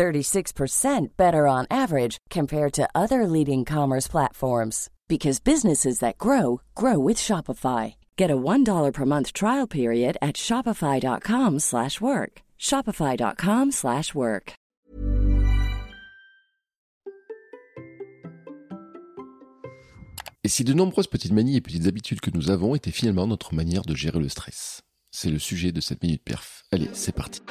36% better on average compared to other leading commerce platforms because businesses that grow grow with Shopify. Get a $1 per month trial period at shopify.com/work. shopify.com/work. Et si de nombreuses petites manies et petites habitudes que nous avons étaient finalement notre manière de gérer le stress? C'est le sujet de cette minute perf. Allez, c'est parti.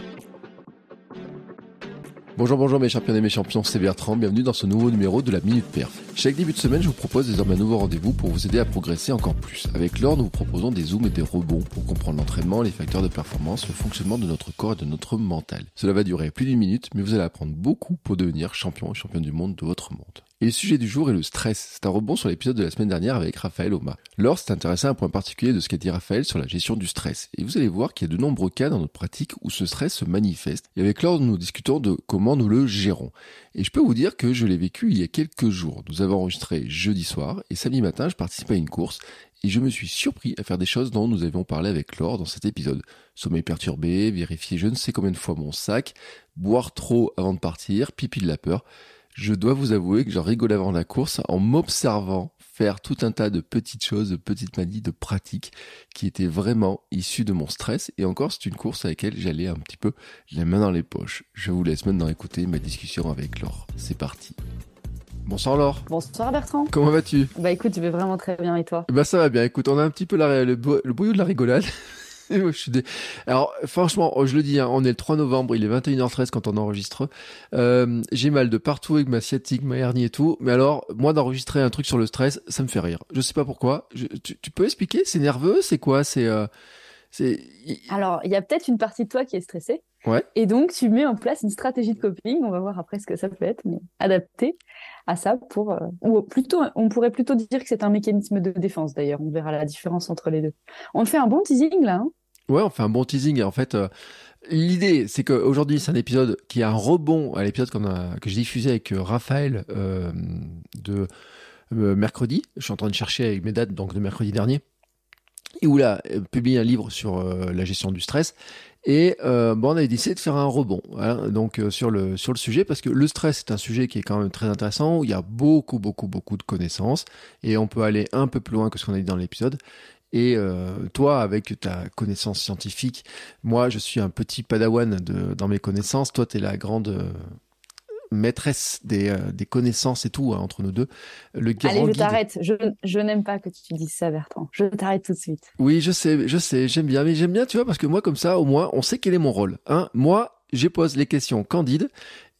Bonjour, bonjour mes champions et mes champions, c'est Bertrand, bienvenue dans ce nouveau numéro de la Minute Perf. Chaque début de semaine, je vous propose désormais un nouveau rendez-vous pour vous aider à progresser encore plus. Avec Laure, nous vous proposons des zooms et des rebonds pour comprendre l'entraînement, les facteurs de performance, le fonctionnement de notre corps et de notre mental. Cela va durer plus d'une minute, mais vous allez apprendre beaucoup pour devenir champion et champion du monde de votre monde. Et le sujet du jour est le stress. C'est un rebond sur l'épisode de la semaine dernière avec Raphaël Oma. Laure s'est intéressé à un point particulier de ce qu'a dit Raphaël sur la gestion du stress. Et vous allez voir qu'il y a de nombreux cas dans notre pratique où ce stress se manifeste. Et avec Laure, nous discutons de comment nous le gérons. Et je peux vous dire que je l'ai vécu il y a quelques jours. Nous avons enregistré jeudi soir et samedi matin, je participais à une course et je me suis surpris à faire des choses dont nous avions parlé avec Laure dans cet épisode. Sommeil perturbé, vérifier je ne sais combien de fois mon sac, boire trop avant de partir, pipi de la peur je dois vous avouer que j'en rigolais avant la course en m'observant faire tout un tas de petites choses, de petites manies, de pratiques qui étaient vraiment issues de mon stress. Et encore, c'est une course à laquelle j'allais un petit peu les mains dans les poches. Je vous laisse maintenant écouter ma discussion avec Laure. C'est parti. Bonsoir Laure. Bonsoir Bertrand. Comment vas-tu? Bah écoute, je vais vraiment très bien et toi? Bah ça va bien. Écoute, on a un petit peu le, le bouillon de la rigolade. je suis Alors, franchement, je le dis, hein, on est le 3 novembre, il est 21h13 quand on enregistre. Euh, j'ai mal de partout avec ma sciatique, ma hernie et tout. Mais alors, moi, d'enregistrer un truc sur le stress, ça me fait rire. Je sais pas pourquoi. tu, peux expliquer? C'est nerveux? C'est quoi? C'est. Euh, c'est. Alors, il y a peut-être une partie de toi qui est stressée. Ouais. Et donc, tu mets en place une stratégie de coping. On va voir après ce que ça peut être, mais adapté à ça pour. Euh, ou plutôt, on pourrait plutôt dire que c'est un mécanisme de défense d'ailleurs. On verra la différence entre les deux. On fait un bon teasing là. Hein Ouais, on fait un bon teasing. En fait, euh, l'idée, c'est qu'aujourd'hui, c'est un épisode qui a un rebond à l'épisode que j'ai diffusé avec euh, Raphaël euh, de mercredi. Je suis en train de chercher avec mes dates, donc de mercredi dernier. Et où là, publié un livre sur la gestion du stress. Et bon, on a décidé de faire un rebond, donc sur le sur le sujet, parce que le stress est un sujet qui est quand même très intéressant, où il y a beaucoup beaucoup beaucoup de connaissances, et on peut aller un peu plus loin que ce qu'on a dit dans l'épisode. Et euh, toi, avec ta connaissance scientifique, moi, je suis un petit padawan de, dans mes connaissances. Toi, tu es la grande euh, maîtresse des, euh, des, connaissances et tout, hein, entre nous deux. Le Allez, je t'arrête. Je, je n'aime pas que tu dises ça, Bertrand. Je t'arrête tout de suite. Oui, je sais, je sais, j'aime bien. Mais j'aime bien, tu vois, parce que moi, comme ça, au moins, on sait quel est mon rôle. Hein. Moi, je pose les questions candides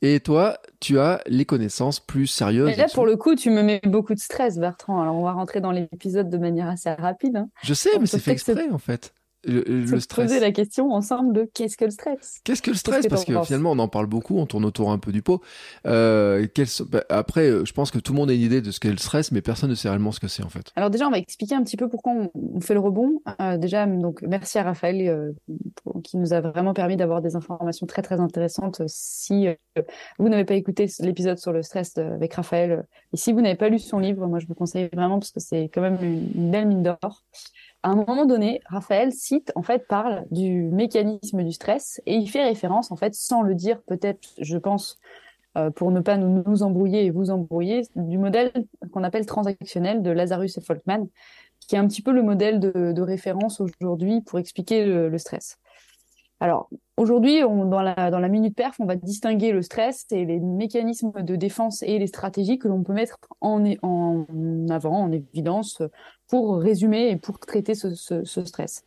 et toi, tu as les connaissances plus sérieuses. Mais là, pour le coup, tu me mets beaucoup de stress, Bertrand. Alors, on va rentrer dans l'épisode de manière assez rapide. Hein. Je sais, mais c'est fait exprès, en fait le, le stress. poser la question ensemble de qu'est-ce que le stress? Qu'est-ce que le stress? Parce que finalement, on en parle beaucoup, on tourne autour un peu du pot. Euh, bah, après, euh, je pense que tout le monde a une idée de ce qu'est le stress, mais personne ne sait réellement ce que c'est en fait. Alors déjà, on va expliquer un petit peu pourquoi on, fait le rebond. Euh, déjà, donc merci à Raphaël euh, qui nous a vraiment permis d'avoir des informations très très intéressantes. Si vous n'avez pas écouté l'épisode sur le stress avec Raphaël, et si vous n'avez pas lu son livre, moi je vous conseille vraiment parce que c'est quand même une belle mine d'or à un moment donné, Raphaël cite, en fait, parle du mécanisme du stress et il fait référence, en fait, sans le dire, peut-être, je pense, euh, pour ne pas nous, embrouiller et vous embrouiller, du modèle qu'on appelle transactionnel de Lazarus et Folkman, qui est un petit peu le modèle de, référence aujourd'hui pour expliquer le stress. Alors, aujourd'hui, dans la, dans la minute perf, on va distinguer le stress et les mécanismes de défense et les stratégies que l'on peut mettre en, avant, en évidence, pour résumer et pour traiter ce stress.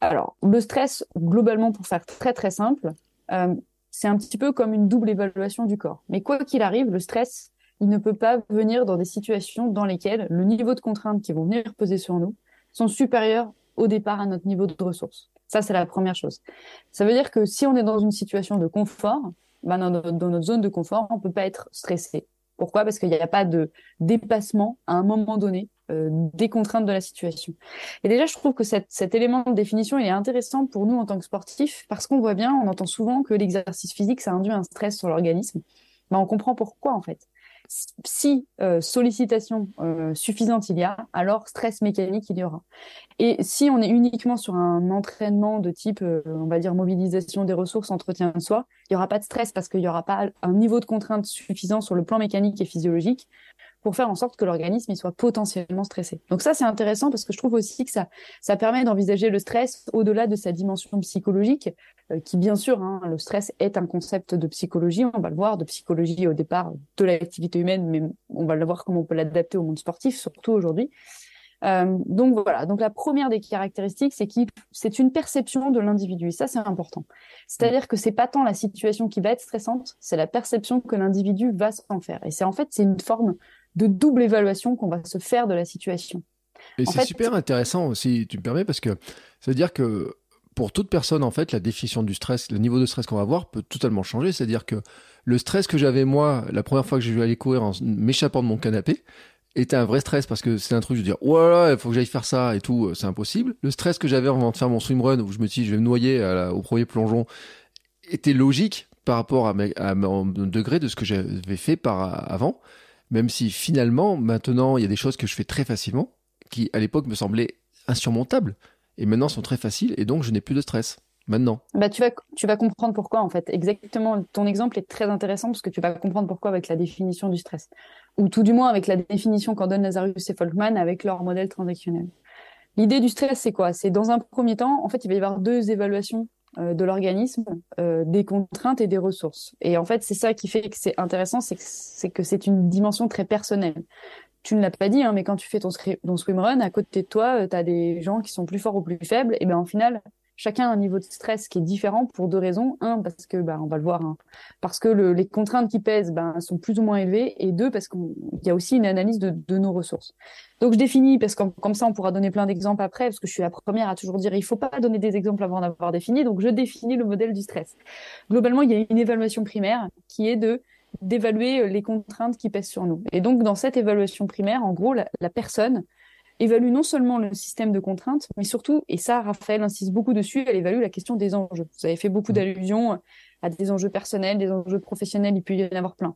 Alors, le stress, globalement, pour faire très très simple, euh, c'est un petit peu comme une double évaluation du corps. Mais quoi qu'il arrive, le stress, il ne peut pas venir dans des situations dans lesquelles le niveau de contraintes qui vont venir peser sur nous sont supérieurs au départ à notre niveau de ressources. Ça, c'est la première chose. Ça veut dire que si on est dans une situation de confort, bah dans, notre zone de confort, on peut pas être stressé. Pourquoi? Parce qu'il n'y a pas de dépassement à un moment donné euh, des contraintes de la situation. Et déjà, je trouve que cet, élément de définition est intéressant pour nous en tant que sportifs parce qu'on voit bien, on entend souvent que l'exercice physique, ça induit un stress sur l'organisme. Ben, on comprend pourquoi en fait si euh, sollicitation euh, suffisante il y a, alors stress mécanique il y aura. Et si on est uniquement sur un entraînement de type, euh, on va dire, mobilisation des ressources, entretien de soi, il n'y aura pas de stress parce qu'il n'y aura pas un niveau de contrainte suffisant sur le plan mécanique et physiologique pour faire en sorte que l'organisme soit potentiellement stressé. Donc ça, c'est intéressant parce que je trouve aussi que ça, ça permet d'envisager le stress au-delà de sa dimension psychologique, qui bien sûr, hein, le stress est un concept de psychologie, on va le voir, de psychologie au départ de l'activité humaine, mais on va le voir comment on peut l'adapter au monde sportif, surtout aujourd'hui. Euh, donc voilà. Donc la première des caractéristiques, c'est qu'il c'est une perception de l'individu. Et ça, c'est important. C'est-à-dire que c'est pas tant la situation qui va être stressante, c'est la perception que l'individu va s'en faire. Et c'est en fait c'est une forme de double évaluation qu'on va se faire de la situation. Et c'est super intéressant, si tu me permets, parce que ça veut dire que pour toute personne, en fait, la définition du stress, le niveau de stress qu'on va avoir peut totalement changer. C'est-à-dire que le stress que j'avais moi, la première fois que j'ai dû aller courir en m'échappant de mon canapé, était un vrai stress parce que c'est un truc, je veux dire, voilà, il faut que j'aille faire ça et tout, c'est impossible. Le stress que j'avais avant de faire mon swimrun, où je me dis, je vais me noyer au premier plongeon, était logique par rapport à, à mon degré de ce que j'avais fait par avant. Même si finalement, maintenant, il y a des choses que je fais très facilement, qui à l'époque me semblaient insurmontables, et maintenant sont très faciles, et donc je n'ai plus de stress. Maintenant. Bah, tu, vas, tu vas comprendre pourquoi, en fait. Exactement. Ton exemple est très intéressant parce que tu vas comprendre pourquoi avec la définition du stress. Ou tout du moins avec la définition qu'en donnent Lazarus et Folkman avec leur modèle transactionnel. L'idée du stress, c'est quoi? C'est dans un premier temps, en fait, il va y avoir deux évaluations euh, de l'organisme, euh, des contraintes et des ressources. Et en fait, c'est ça qui fait que c'est intéressant, c'est que c'est une dimension très personnelle. Tu ne l'as pas dit, hein, mais quand tu fais ton, ton swimrun, à côté de toi, euh, tu as des gens qui sont plus forts ou plus faibles. Et bien, en final, chacun a un niveau de stress qui est différent pour deux raisons. Un, parce que, bah, on va le voir, hein, parce que le, les contraintes qui pèsent ben, sont plus ou moins élevées. Et deux, parce qu'il y a aussi une analyse de, de, nos ressources. Donc, je définis, parce que comme ça, on pourra donner plein d'exemples après, parce que je suis la première à toujours dire, il faut pas donner des exemples avant d'avoir défini. Donc, je définis le modèle du stress. Globalement, il y a une évaluation primaire qui est de d'évaluer les contraintes qui pèsent sur nous. Et donc, dans cette évaluation primaire, en gros, la, la personne évalue non seulement le système de contraintes, mais surtout, et ça, Raphaël insiste beaucoup dessus, elle évalue la question des enjeux. Vous avez fait beaucoup mmh. d'allusions à des enjeux personnels, des enjeux professionnels, il peut y en avoir plein.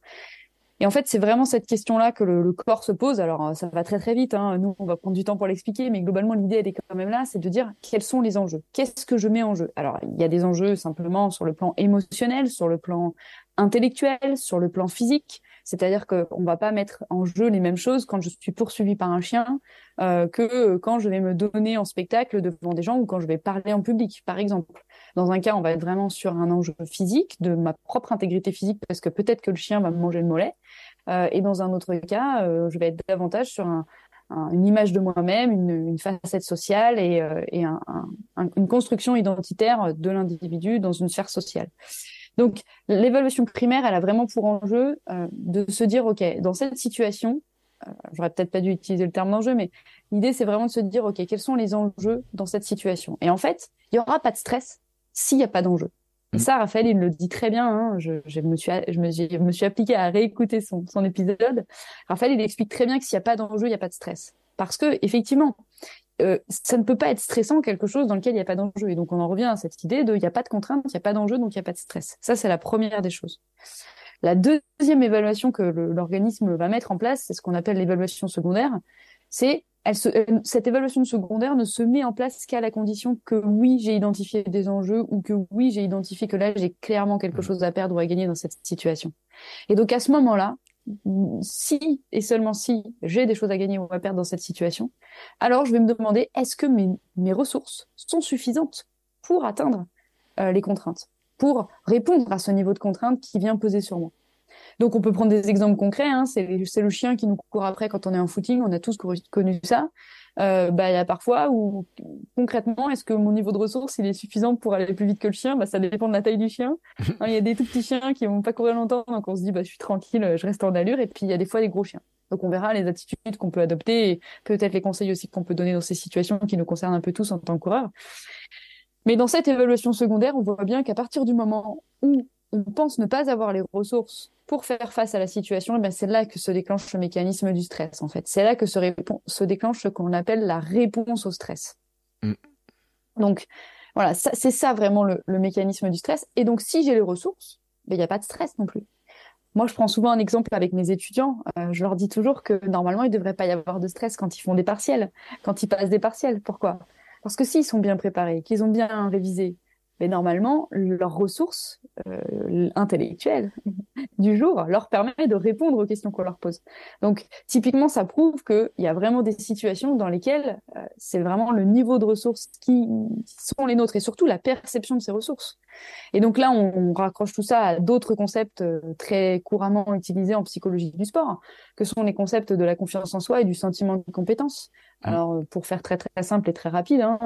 Et en fait, c'est vraiment cette question-là que le, corps se pose. Alors, ça va très très vite. Hein. Nous, on va prendre du temps pour l'expliquer, mais globalement, l'idée, elle est quand même là, c'est de dire quels sont les enjeux? Qu'est-ce que je mets en jeu? Alors, il y a des enjeux simplement sur le plan émotionnel, sur le plan intellectuel, sur le plan physique. C'est-à-dire qu'on ne va pas mettre en jeu les mêmes choses quand je suis poursuivi par un chien euh, que quand je vais me donner en spectacle devant des gens ou quand je vais parler en public, par exemple. Dans un cas, on va être vraiment sur un enjeu physique, de ma propre intégrité physique, parce que peut-être que le chien va me manger le mollet. Euh, et dans un autre cas, euh, je vais être davantage sur un, une image de moi-même, une, une, facette sociale et, euh, et un, un, une construction identitaire de l'individu dans une sphère sociale. Donc, l'évaluation primaire, elle a vraiment pour enjeu euh, de se dire, OK, dans cette situation, euh, j'aurais peut-être pas dû utiliser le terme d'enjeu, mais l'idée, c'est vraiment de se dire, OK, quels sont les enjeux dans cette situation? Et en fait, il y aura pas de stress s'il n'y a pas d'enjeu. Et mmh. ça, Raphaël, il le dit très bien. Hein, je, je, me suis, je, me, je me suis appliqué à réécouter son, son épisode. Raphaël, il explique très bien que s'il n'y a pas d'enjeu, il n'y a pas de stress. Parce que, effectivement, euh, ça ne peut pas être stressant quelque chose dans lequel il n'y a pas d'enjeu. Et donc on en revient à cette idée de il n'y a pas de contrainte, il n'y a pas d'enjeu, donc il n'y a pas de stress. Ça, c'est la première des choses. La deuxième évaluation que l'organisme va mettre en place, c'est ce qu'on appelle l'évaluation secondaire. C'est elle se, cette évaluation secondaire ne se met en place qu'à la condition que oui, j'ai identifié des enjeux ou que oui, j'ai identifié que là, j'ai clairement quelque mmh. chose à perdre ou à gagner dans cette situation. Et donc à ce moment-là, si et seulement si j'ai des choses à gagner ou à perdre dans cette situation, alors je vais me demander est-ce que mes, ressources sont suffisantes pour atteindre euh, les contraintes, pour répondre à ce niveau de contrainte qui vient peser sur moi? Donc on peut prendre des exemples concrets, hein, c'est le chien qui nous court après quand on est en footing, on a tous connu ça euh, bah, il y a parfois où concrètement, est-ce que mon niveau de ressources il est suffisant pour aller plus vite que le chien? Bah, Ça dépend de la taille du chien. Hein, il y a des tout petits chiens qui vont pas courir longtemps, donc on se dit bah, je suis tranquille, je reste en allure. Et puis il y a des fois des gros chiens. Donc on verra les attitudes qu'on peut adopter et peut-être les conseils aussi qu'on peut donner dans ces situations qui nous concernent un peu tous en tant que coureurs. Mais dans cette évaluation secondaire, on voit bien qu'à partir du moment où on pense ne pas avoir les ressources pour faire face à la situation, eh c'est là que se déclenche le mécanisme du stress, en fait. C'est là que se, se déclenche ce qu'on appelle la réponse au stress. Mm. Donc, voilà, c'est ça vraiment le, mécanisme du stress. Et donc, si j'ai les ressources, ben, il n'y a pas de stress non plus. Moi, je prends souvent un exemple avec mes étudiants. Euh, je leur dis toujours que normalement, il ne devrait pas y avoir de stress quand ils font des partiels, quand ils passent des partiels. Pourquoi? Parce que s'ils sont bien préparés, qu'ils ont bien révisé, mais normalement, leurs ressources euh, intellectuelles du jour leur permet de répondre aux questions qu'on leur pose. Donc, typiquement, ça prouve qu'il y a vraiment des situations dans lesquelles euh, c'est vraiment le niveau de ressources qui, sont les nôtres et surtout la perception de ces ressources. Et donc là, on, raccroche tout ça à d'autres concepts euh, très couramment utilisés en psychologie du sport, que sont les concepts de la confiance en soi et du sentiment de compétence. Mmh. Alors, euh, pour faire très très simple et très rapide, hein,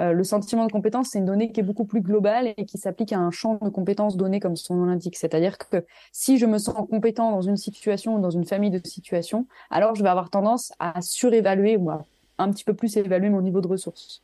euh, le sentiment de compétence, c'est une donnée qui est beaucoup plus globale et qui s'applique à un champ de compétences donné comme son nom l'indique. C'est-à-dire que si je me sens compétent dans une situation ou dans une famille de situations, alors je vais avoir tendance à surévaluer ou à un petit peu plus évaluer mon niveau de ressources.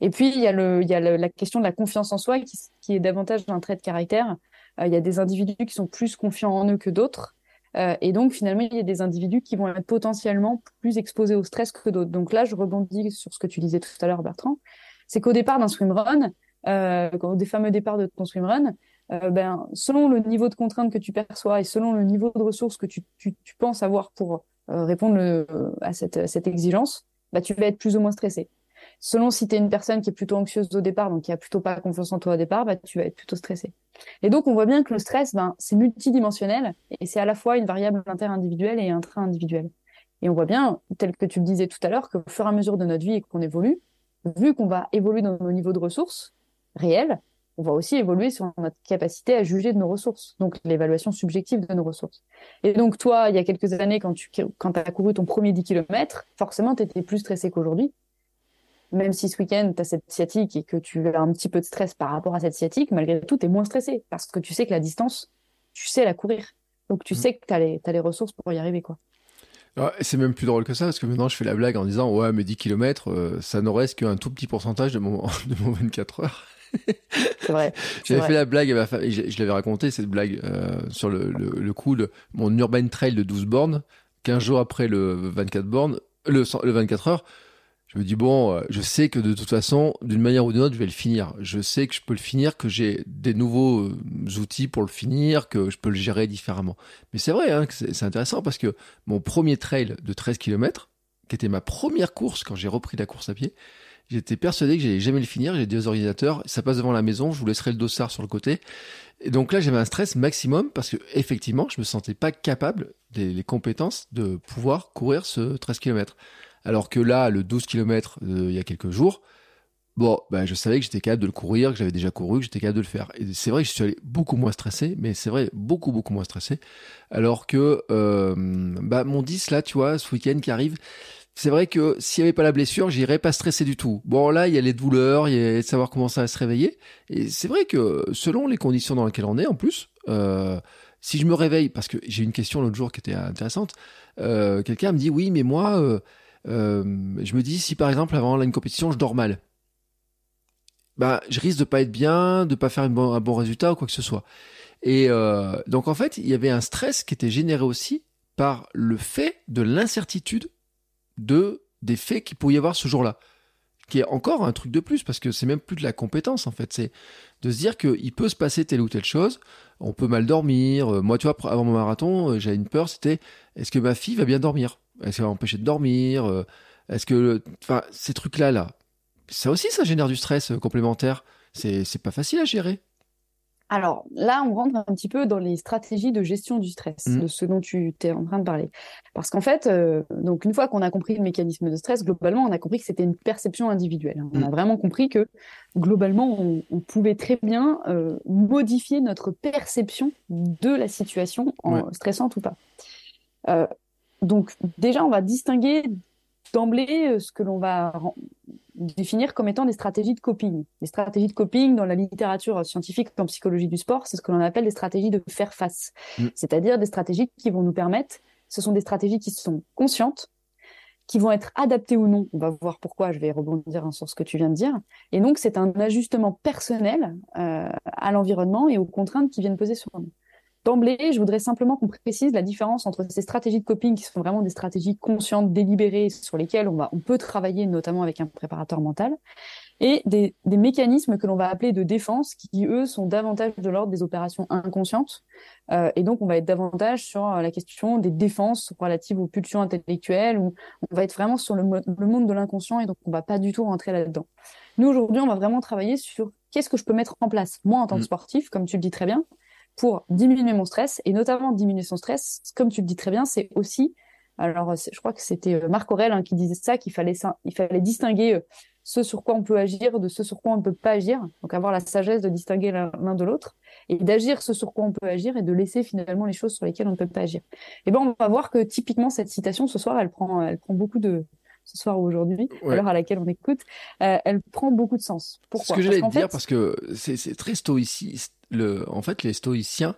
Et puis, il y a, le, il y a la question de la confiance en soi qui, qui est davantage un trait de caractère. Euh, il y a des individus qui sont plus confiants en eux que d'autres. Euh, et donc, finalement, il y a des individus qui vont être potentiellement plus exposés au stress que d'autres. Donc là, je rebondis sur ce que tu disais tout à l'heure, Bertrand. C'est qu'au départ d'un swimrun, euh, des fameux départs de ton swimrun, euh, ben, selon le niveau de contrainte que tu perçois et selon le niveau de ressources que tu, tu, tu penses avoir pour euh, répondre le, à cette, cette exigence, bah, tu vas être plus ou moins stressé. Selon si tu es une personne qui est plutôt anxieuse au départ, donc qui a plutôt pas confiance en toi au départ, bah, tu vas être plutôt stressé. Et donc, on voit bien que le stress, ben, c'est multidimensionnel et c'est à la fois une variable inter-individuelle et intra-individuelle. Et on voit bien, tel que tu le disais tout à l'heure, qu'au fur et à mesure de notre vie et qu'on évolue, vu qu'on va évoluer dans nos niveaux de ressources réels, on va aussi évoluer sur notre capacité à juger de nos ressources, donc l'évaluation subjective de nos ressources. Et donc toi, il y a quelques années, quand tu quand as couru ton premier 10 km, forcément, tu étais plus stressé qu'aujourd'hui même si ce week-end, tu as cette sciatique et que tu as un petit peu de stress par rapport à cette sciatique, malgré tout, tu es moins stressé parce que tu sais que la distance, tu sais la courir. Donc tu mm. sais que tu as, as, les ressources pour y arriver. quoi. c'est même plus drôle que ça, parce que maintenant je fais la blague en disant Ouais, mais 10 km, euh, ça n'aurait qu'un tout petit pourcentage de mon, de mon 24 heures. c'est vrai. J'avais fait la blague à ma femme, je, l'avais raconté cette blague euh, sur le, le, coup de mon urban trail de 12 bornes, 15 jours après le 24 bornes, le, le 24 heures je me dis bon, euh, je sais que de toute façon, d'une manière ou d'une autre, je vais le finir. Je sais que je peux le finir, que j'ai des nouveaux euh, outils pour le finir, que je peux le gérer différemment. Mais c'est vrai, hein, c'est intéressant parce que mon premier trail de 13 km, qui était ma première course quand j'ai repris la course à pied, j'étais persuadé que j'allais jamais le finir. J'ai deux ordinateurs, ça passe devant la maison, je vous laisserai le dossard sur le côté. Et donc là, j'avais un stress maximum parce que effectivement, je me sentais pas capable des les compétences de pouvoir courir ce 13 km. Alors que là, le 12 km euh, il y a quelques jours, bon, ben, je savais que j'étais capable de le courir, que j'avais déjà couru, que j'étais capable de le faire. Et c'est vrai que je suis allé beaucoup moins stressé, mais c'est vrai, beaucoup, beaucoup moins stressé. Alors que euh, bah, mon 10, là, tu vois, ce week-end qui arrive, c'est vrai que s'il n'y avait pas la blessure, j'irais pas stressé du tout. Bon, là, il y a les douleurs, il y a de savoir comment ça va se réveiller. Et c'est vrai que selon les conditions dans lesquelles on est, en plus, euh, si je me réveille, parce que j'ai une question l'autre jour qui était intéressante, euh, quelqu'un me dit oui, mais moi, euh, je me dis si par exemple avant une compétition je dors mal, bah je risque de pas être bien, de pas faire un bon, résultat ou quoi que ce soit. Et euh, donc en fait il y avait un stress qui était généré aussi par le fait de l'incertitude de des faits qu'il pouvait y avoir ce jour-là qui est encore un truc de plus parce que c'est même plus de la compétence en fait c'est de se dire qu'il peut se passer telle ou telle chose on peut mal dormir euh, moi tu vois avant mon marathon j'avais une peur c'était est-ce que ma fille va bien dormir? Est-ce qu'elle va empêcher de dormir euh, Est-ce que, enfin, ces trucs-là, là, ça aussi, ça génère du stress euh, complémentaire. C'est, pas facile à gérer. Alors là, on rentre un petit peu dans les stratégies de gestion du stress, mmh. de ce dont tu es en train de parler. Parce qu'en fait, euh, donc une fois qu'on a compris le mécanisme de stress, globalement, on a compris que c'était une perception individuelle. On a mmh. vraiment compris que globalement, on, pouvait très bien modifier notre perception de la situation en stressante ou pas. Donc déjà, on va distinguer d'emblée euh, ce que l'on va définir comme étant des stratégies de coping. Les stratégies de coping dans la littérature scientifique en psychologie du sport, c'est ce que l'on appelle des stratégies de faire face. Mm. C'est-à-dire des stratégies qui vont nous permettre, ce sont des stratégies qui sont conscientes, qui vont être adaptés ou non. On va voir pourquoi, je vais rebondir sur ce que tu viens de dire. Et donc, c'est un ajustement personnel euh, à l'environnement et aux contraintes qui viennent peser sur nous. D'emblée, je voudrais simplement qu'on précise la différence entre ces stratégies de coping qui sont vraiment des stratégies conscientes, délibérées, sur lesquelles on, va, on peut travailler notamment avec un préparateur mental, et des, des mécanismes que l'on va appeler de défense qui, eux, sont davantage de l'ordre des opérations inconscientes. Euh, et donc, on va être davantage sur euh, la question des défenses relatives aux pulsions intellectuelles, ou on va être vraiment sur le, le monde de l'inconscient, et donc on va pas du tout rentrer là-dedans. Nous, aujourd'hui, on va vraiment travailler sur qu'est-ce que je peux mettre en place, moi, en tant que mmh. sportif, comme tu le dis très bien, pour diminuer mon stress, et notamment diminuer son stress, comme tu le dis très bien, c'est aussi alors, je crois que c'était euh, Marc Aurel hein, qui disait ça, qu'il fallait, distinguer ce sur quoi on peut agir de ce sur quoi on ne peut pas agir. Donc avoir la sagesse de distinguer l'un de l'autre et d'agir ce sur quoi on peut agir et de laisser finalement les choses sur lesquelles on ne peut pas agir. Et ben on va voir que typiquement cette citation ce soir, elle prend beaucoup de ce soir ou aujourd'hui, à l'heure à laquelle on écoute, euh, elle prend beaucoup de sens. Pourquoi Ce que j'allais te dire parce que c'est très stoïciste. Le, en fait, les stoïciens,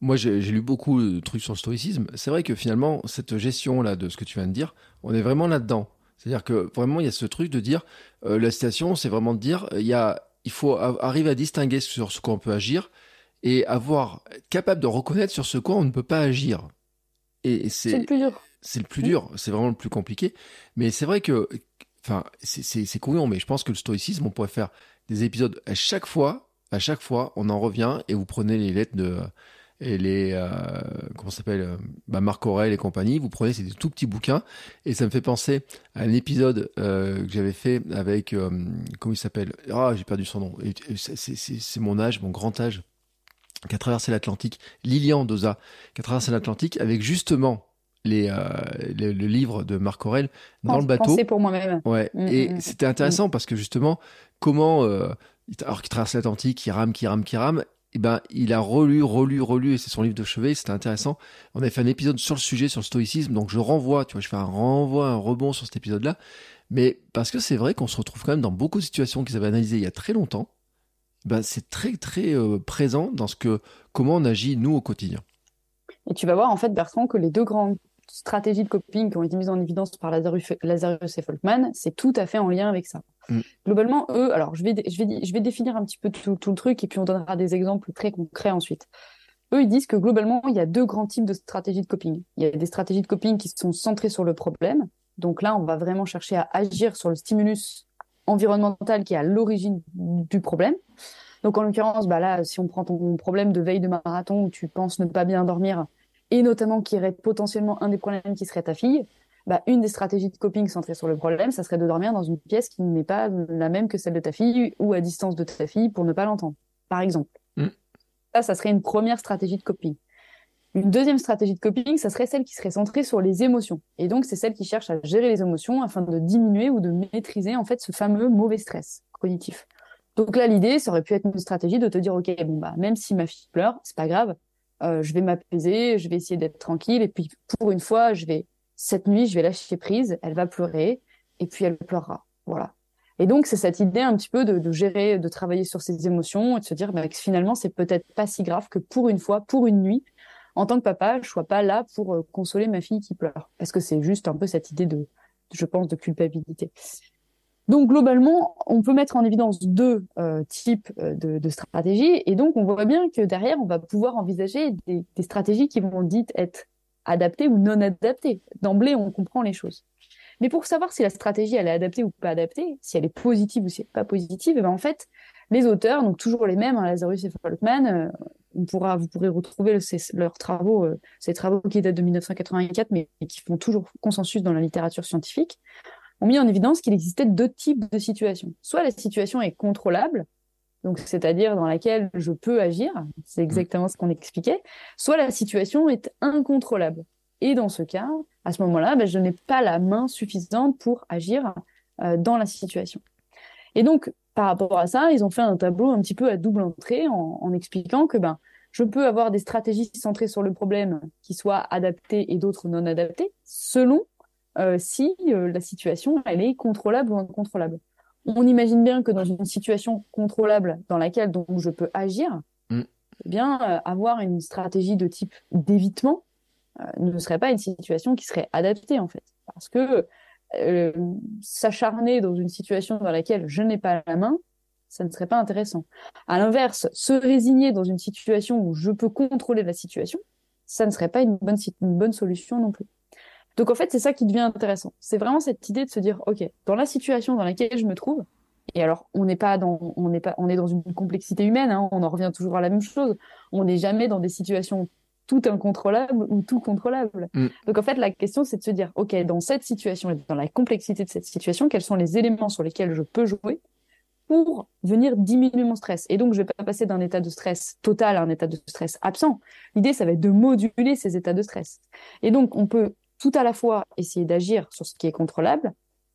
moi, j'ai lu beaucoup de trucs sur le stoïcisme. C'est vrai que finalement, cette gestion là de ce que tu viens de dire, on est vraiment là-dedans. C'est-à-dire que vraiment, il y a ce truc de dire, euh, la citation, c'est vraiment de dire, il y a, il faut arriver à distinguer sur ce qu'on peut agir et avoir, être capable de reconnaître sur ce quoi on ne peut pas agir. Et c'est le plus dur. C'est le plus dur, c'est vraiment le plus compliqué. Mais c'est vrai que, enfin, c'est couillon, mais je pense que le stoïcisme, on pourrait faire des épisodes à chaque fois, à chaque fois, on en revient et vous prenez les lettres de et les euh, comment s'appelle euh, bah Marc Aurel et compagnie. Vous prenez c'est des tout petits bouquins et ça me fait penser à un épisode euh, que j'avais fait avec euh, comment il s'appelle? Ah j'ai perdu son nom. C'est mon âge, mon grand âge qui a traversé l'Atlantique, Lilian Doza, qui a traversé l'Atlantique avec justement les, euh, le, livre de Marc Aurel dans le bateau. pour moi-même. Ouais. Mm, et mm, mm. c'était intéressant parce que justement, comment, euh, alors qu'il traverse l'Atlantique, qui rame, qui rame, qui rame, eh ben, il a relu, relu, relu, et c'est son livre de chevet, c'était intéressant. On avait fait un épisode sur le sujet, sur le stoïcisme, donc je renvoie, tu vois, je fais un renvoi, un rebond sur cet épisode-là. Mais parce que c'est vrai qu'on se retrouve quand même dans beaucoup de situations qu'ils avaient analysées il y a très longtemps. Ben, c'est très, très euh, présent dans ce que, comment on agit, nous, au quotidien. Et tu vas voir, en fait, Bertrand, que les deux grandes stratégies de coping qui ont été mises en évidence par Lazarus, Lazarus et Folkman, c'est tout à fait en lien avec ça. Mm. Globalement, eux, alors je vais, je, vais, je vais définir un petit peu tout, le truc et puis on donnera des exemples très concrets ensuite. Eux, ils disent que globalement, il y a deux grands types de stratégies de coping. Il y a des stratégies de coping qui sont centrées sur le problème. Donc là, on va vraiment chercher à agir sur le stimulus environnemental qui est à l'origine du problème. Donc en l'occurrence, bah là, si on prend ton problème de veille de marathon où tu penses ne pas bien dormir, et notamment qui aurait potentiellement un des problèmes qui serait ta fille, bah, une des stratégies de coping centrées sur le problème, ça serait de dormir dans une pièce qui n'est pas la même que celle de ta fille ou à distance de ta fille pour ne pas l'entendre, par exemple. Mm. Ça, ça serait une première stratégie de coping. Une deuxième stratégie de coping, ça serait celle qui serait centrée sur les émotions. Et donc, c'est celle qui cherche à gérer les émotions afin de diminuer ou de maîtriser, en fait, ce fameux mauvais stress cognitif. Donc là, l'idée, ça aurait pu être une stratégie de te dire, OK, bon, bah, même si ma fille pleure, c'est pas grave, euh, je vais m'apaiser, je vais essayer d'être tranquille, et puis, pour une fois, je vais cette nuit, je vais lâcher prise, elle va pleurer, et puis elle pleurera. Voilà. Et donc, c'est cette idée un petit peu de, gérer, de travailler sur ses émotions et de se dire bah, que finalement, c'est peut-être pas si grave que pour une fois, pour une nuit, en tant que papa, je sois pas là pour euh, consoler ma fille qui pleure. Parce que c'est juste un peu cette idée de, je pense, de culpabilité. Donc globalement, on peut mettre en évidence deux euh, types euh, de, stratégies, et donc on voit bien que derrière, on va pouvoir envisager des, stratégies qui vont dites être adapté ou non adapté. D'emblée, on comprend les choses. Mais pour savoir si la stratégie elle est adaptée ou pas adaptée, si elle est positive ou si elle n'est pas positive, eh ben en fait, les auteurs, donc toujours les mêmes, hein, Lazarus et Folkman, euh, on pourra, vous pourrez retrouver leurs travaux, euh, ces travaux qui datent de 1984, mais, mais qui font toujours consensus dans la littérature scientifique, ont mis en évidence qu'il existait deux types de situations. Soit la situation est contrôlable, donc c'est-à-dire dans laquelle je peux agir, c'est exactement ce qu'on expliquait, soit la situation est incontrôlable. Et dans ce cas, à ce moment-là, ben, je n'ai pas la main suffisante pour agir euh, dans la situation. Et donc, par rapport à ça, ils ont fait un tableau un petit peu à double entrée en, expliquant que ben, je peux avoir des stratégies centrées sur le problème qui soient adaptées et d'autres non adaptées, selon euh, si euh, la situation elle est contrôlable ou incontrôlable on imagine bien que dans une situation contrôlable dans laquelle donc je peux agir, mm. eh bien euh, avoir une stratégie de type d'évitement euh, ne serait pas une situation qui serait adaptée en fait, parce que euh, s'acharner dans une situation dans laquelle je n'ai pas la main, ça ne serait pas intéressant. À l'inverse, se résigner dans une situation où je peux contrôler la situation, ça ne serait pas une bonne, une bonne solution non plus. Donc en fait, c'est ça qui devient intéressant. C'est vraiment cette idée de se dire, ok, dans la situation dans laquelle je me trouve, et alors on n'est pas dans, on n'est pas, on est dans une complexité humaine. Hein, on en revient toujours à la même chose. On n'est jamais dans des situations tout incontrôlables ou tout contrôlables. Mm. Donc en fait, la question c'est de se dire, ok, dans cette situation dans la complexité de cette situation, quels sont les éléments sur lesquels je peux jouer pour venir diminuer mon stress? Et donc, je vais pas passer d'un état de stress total à un état de stress absent. L'idée, ça va être de moduler ces états de stress. Et donc, on peut tout à la fois essayer d'agir sur ce qui est contrôlable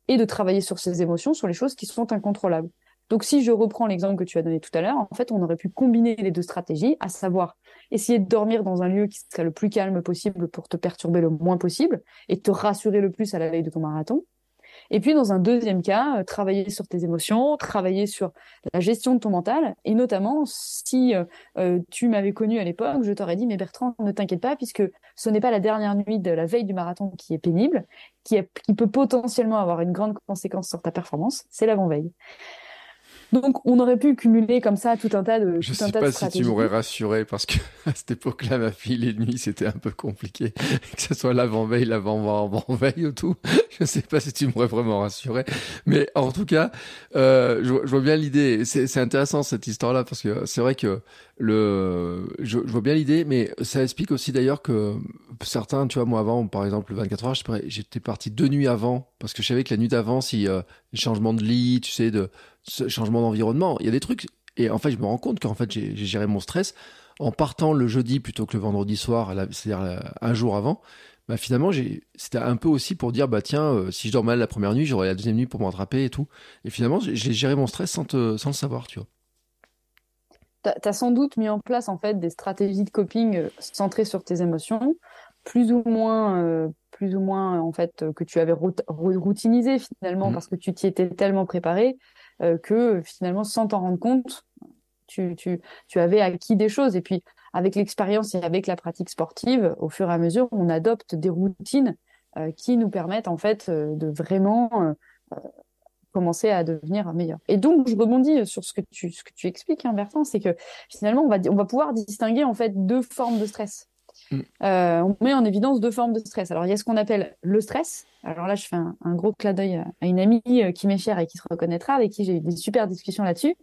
et de travailler sur ses émotions, sur les choses qui sont incontrôlables. Donc, si je reprends l'exemple que tu as donné tout à l'heure, en fait, on aurait pu combiner les deux stratégies, à savoir essayer de dormir dans un lieu qui serait le plus calme possible pour te perturber le moins possible et te rassurer le plus à la veille de ton marathon, et puis, dans un deuxième cas, euh, travailler sur tes émotions, travailler sur la gestion de ton mental. Et notamment, si euh, euh, tu m'avais connu à l'époque, je t'aurais dit, mais Bertrand, ne t'inquiète pas, puisque ce n'est pas la dernière nuit de la veille du marathon qui est pénible, qui, qui peut potentiellement avoir une grande conséquence sur ta performance, c'est l'avant-veille. Donc, on aurait pu cumuler comme ça tout un tas de. Je ne sais pas si tu m'aurais rassuré parce que à cette époque-là, ma fille, les nuits, c'était un peu compliqué. Que ce soit l'avant-veille, l'avant-veille ou tout. Je ne sais pas si tu m'aurais vraiment rassuré. Mais en tout cas, euh, je, je, vois bien l'idée. C'est intéressant cette histoire-là parce que c'est vrai que le, je, je vois bien l'idée, mais ça explique aussi d'ailleurs que certains, tu vois, moi avant, par exemple, le 24 heures, j'étais parti deux nuits avant parce que je savais que la nuit d'avant, si euh, changement de lit, tu sais, de changement d'environnement, il y a des trucs. Et en fait, je me rends compte qu'en fait, j'ai géré mon stress en partant le jeudi plutôt que le vendredi soir, c'est-à-dire un jour avant. Bah finalement, c'était un peu aussi pour dire, bah tiens, euh, si je dors mal la première nuit, j'aurai la deuxième nuit pour me rattraper et tout. Et finalement, j'ai géré mon stress sans, te, sans le savoir, tu vois tu as sans doute mis en place en fait des stratégies de coping euh, centrées sur tes émotions, plus ou moins, euh, plus ou moins en fait que tu avais routinisé finalement mmh. parce que tu t'y étais tellement préparé que finalement sans t'en rendre compte, tu, tu, tu avais acquis des choses. Et puis avec l'expérience et avec la pratique sportive, au fur et à mesure, on adopte des routines qui nous permettent en fait de vraiment commencer à devenir meilleur. Et donc, je rebondis sur ce que tu, ce que tu expliques, hein, Bertrand, c'est que finalement, on va, on va pouvoir distinguer en fait deux formes de stress. Mm. Euh, on met en évidence deux formes de stress. Alors, il y a ce qu'on appelle le stress. Alors là, je fais un, gros clin d'œil à une amie euh, qui m'est chère et qui se reconnaîtra, avec qui j'ai eu des super discussions là-dessus.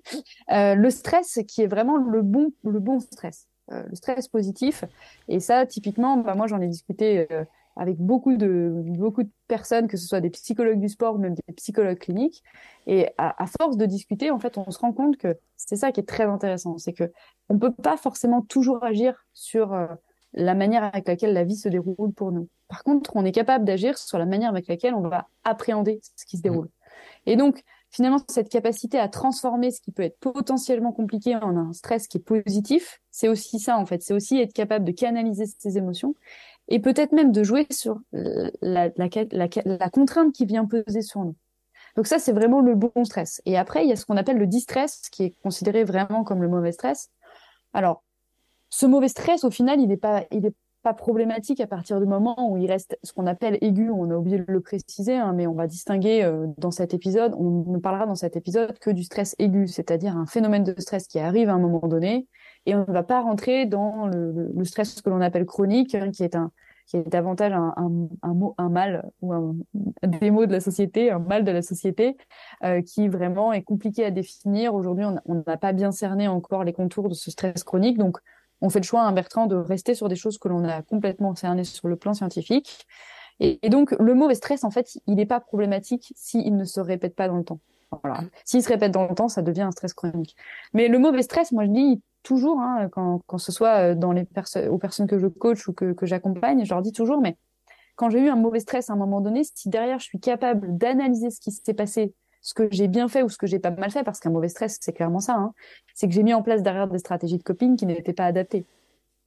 Euh, le stress, qui est vraiment le bon, le bon stress, le stress positif. Et ça, typiquement, bah, moi, j'en ai discuté avec beaucoup de, beaucoup de personnes, que ce soit des psychologues du sport ou même des psychologues cliniques. Et à, à force de discuter, en fait, on se rend compte que c'est ça qui est très intéressant. C'est que on peut pas forcément toujours agir sur la manière avec laquelle la vie se déroule pour nous. Par contre, on est capable d'agir sur la manière avec laquelle on va appréhender ce qui se déroule. Et donc, finalement, cette capacité à transformer ce qui peut être potentiellement compliqué en un stress qui est positif, c'est aussi ça, en fait. C'est aussi être capable de canaliser ses émotions et peut-être même de jouer sur la, la, la, contrainte qui vient peser sur nous. Donc ça, c'est vraiment le bon stress. Et après, il y a ce qu'on appelle le distress, qui est considéré vraiment comme le mauvais stress. Alors, ce mauvais stress, au final, il n'est pas, il est pas problématique à partir du moment où il reste ce qu'on appelle aigu. On a oublié de le préciser, hein, mais on va distinguer euh, dans cet épisode. On ne parlera dans cet épisode que du stress aigu, c'est-à-dire un phénomène de stress qui arrive à un moment donné et on ne va pas rentrer dans le, le stress que l'on appelle chronique, hein, qui est un qui est davantage un, un, un, mot, un mal ou un, des mots de la société, un mal de la société, euh, qui vraiment est compliqué à définir. Aujourd'hui, on n'a pas bien cerné encore les contours de ce stress chronique, donc on fait le choix, hein, Bertrand, de rester sur des choses que l'on a complètement cernées sur le plan scientifique. Et, donc, le mauvais stress, en fait, il n'est pas problématique s'il ne se répète pas dans le temps. Voilà. S'il se répète dans le temps, ça devient un stress chronique. Mais le mauvais stress, moi je dis toujours, hein, quand, ce soit euh, dans les aux personnes que je coach ou que, que j'accompagne, je leur dis toujours, mais quand j'ai eu un mauvais stress à un moment donné, si derrière je suis capable d'analyser ce qui s'est passé, ce que j'ai bien fait ou ce que j'ai pas mal fait, parce qu'un mauvais stress, c'est clairement ça, hein, c'est que j'ai mis en place derrière des stratégies de coping qui n'étaient pas adaptées.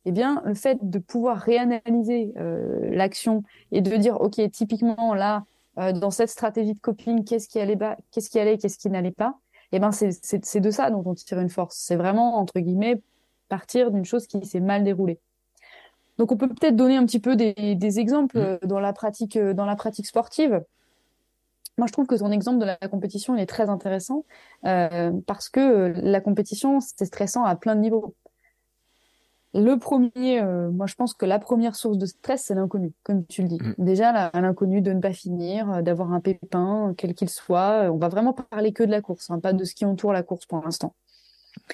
Eh bien, le fait de pouvoir réanalyser euh, l'action et de dire, ok, typiquement là, euh, dans cette stratégie de coping, qu'est-ce qui allait, qu'est-ce qui allait, qu'est-ce qui n'allait pas. Eh ben c'est de ça dont on tire une force. C'est vraiment entre guillemets partir d'une chose qui s'est mal déroulée. Donc on peut peut-être donner un petit peu des, des exemples mmh. dans la pratique dans la pratique sportive. Moi, je trouve que ton exemple de la compétition il est très intéressant euh, parce que la compétition, c'est stressant à plein de niveaux. Le premier, euh, moi je pense que la première source de stress, c'est l'inconnu, comme tu le dis. Mm. Déjà, l'inconnu de ne pas finir, euh, d'avoir un pépin, quel qu'il soit. Euh, on va vraiment parler que de la course, hein, pas de ce qui entoure la course pour l'instant.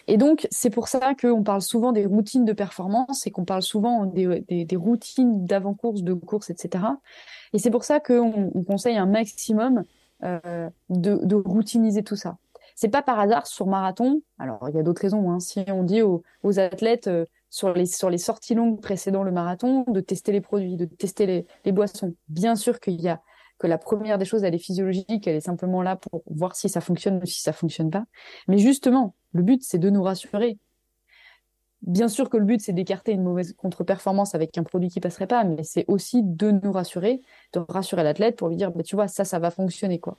Et donc, c'est pour ça qu'on parle souvent des routines de performance et qu'on parle souvent des, routines d'avant-course, de course, etc. Et c'est pour ça qu'on on conseille un maximum euh, de, routiniser tout ça. C'est pas par hasard sur marathon. Alors, il y a d'autres raisons. Hein. Si on dit aux, athlètes sur les, sur les sorties longues précédant le marathon, de tester les produits, de tester les, les boissons. Bien sûr qu'il y a que la première des choses, elle est physiologique, elle est simplement là pour voir si ça fonctionne ou si ça fonctionne pas. Mais justement, le but, c'est de nous rassurer. Bien sûr que le but, c'est d'écarter une mauvaise contre-performance avec un produit qui passerait pas, mais c'est aussi de nous rassurer, de rassurer l'athlète pour lui dire, bah, tu vois, ça, ça va fonctionner, quoi.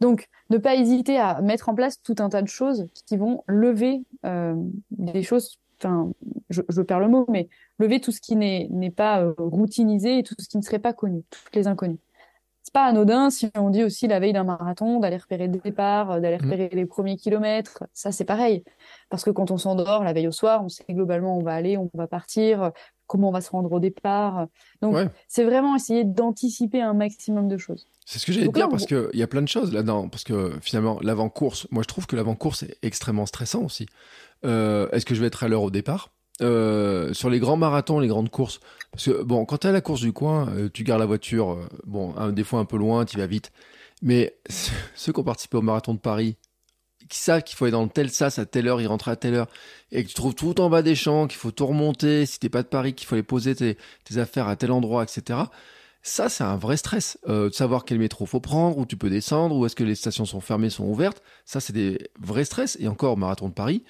Donc, ne pas hésiter à mettre en place tout un tas de choses qui vont lever euh, des choses enfin, je, perds le mot, mais lever tout ce qui n'est pas euh, routinisé et tout ce qui ne serait pas connu, toutes les inconnues. Pas anodin si on dit aussi la veille d'un marathon d'aller repérer le départ, euh, d'aller mmh. repérer les premiers kilomètres. Ça, c'est pareil. Parce que quand on s'endort la veille au soir, on sait globalement où on va aller, on va partir, comment on va se rendre au départ. Donc, c'est vraiment essayer d'anticiper un maximum de choses. C'est ce que j'allais dire parce qu'il y a plein de choses là-dedans. Parce que finalement, l'avant-course, moi je trouve que l'avant-course est extrêmement stressant aussi. Euh, est-ce que je vais être à l'heure au départ? Euh, sur les grands marathons, les grandes courses, parce que bon, quand tu à la course du coin, euh, tu gardes la voiture, bon, des fois un peu loin, tu vas vite. Mais ceux qui ont participé au marathon de Paris, qui savent qu'il faut aller dans tel sas à telle heure, y rentrer à telle heure, et que tu trouves tout en bas des champs, qu'il faut tout remonter, si t'es pas de Paris, qu'il faut aller poser tes, tes, affaires à tel endroit, etc. Ça, c'est un vrai stress. de savoir quel métro faut prendre, où tu peux descendre, où est-ce que les stations sont fermées, sont ouvertes. Ça, c'est des vrais stress. Et encore, marathon de Paris,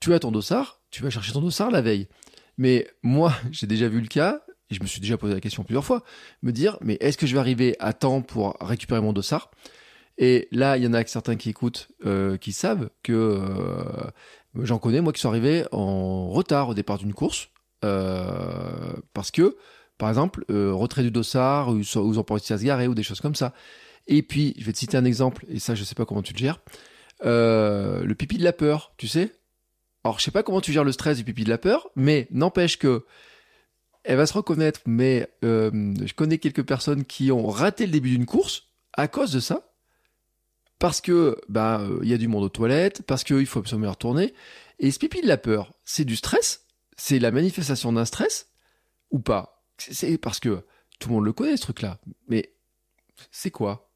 tu as ton dossard, tu vas chercher ton dossard la veille. Mais moi, j'ai déjà vu le cas, et je me suis déjà posé la question plusieurs fois, me dire, mais est-ce que je vais arriver à temps pour récupérer mon dossard? Et là, il y en a certains qui écoutent, euh, qui savent que euh, j'en connais, moi, qui sont arrivés en retard au départ d'une course, euh, parce que, par exemple, retrait du dossard, ou, ils ont pas réussi à se garer, ou des choses comme ça. Et puis, je vais te citer un exemple, et ça, je sais pas comment tu le gères. le pipi de la peur, tu sais? Alors, je sais pas comment tu gères le stress du pipi de la peur, mais n'empêche que elle va se reconnaître. Mais euh, je connais quelques personnes qui ont raté le début d'une course à cause de ça, parce que bah il y a du monde aux toilettes, parce qu'il faut absolument retourner. Et ce pipi de la peur, c'est du stress, c'est la manifestation d'un stress? Ou pas? C'est parce que tout le monde le connaît ce truc-là, mais c'est quoi?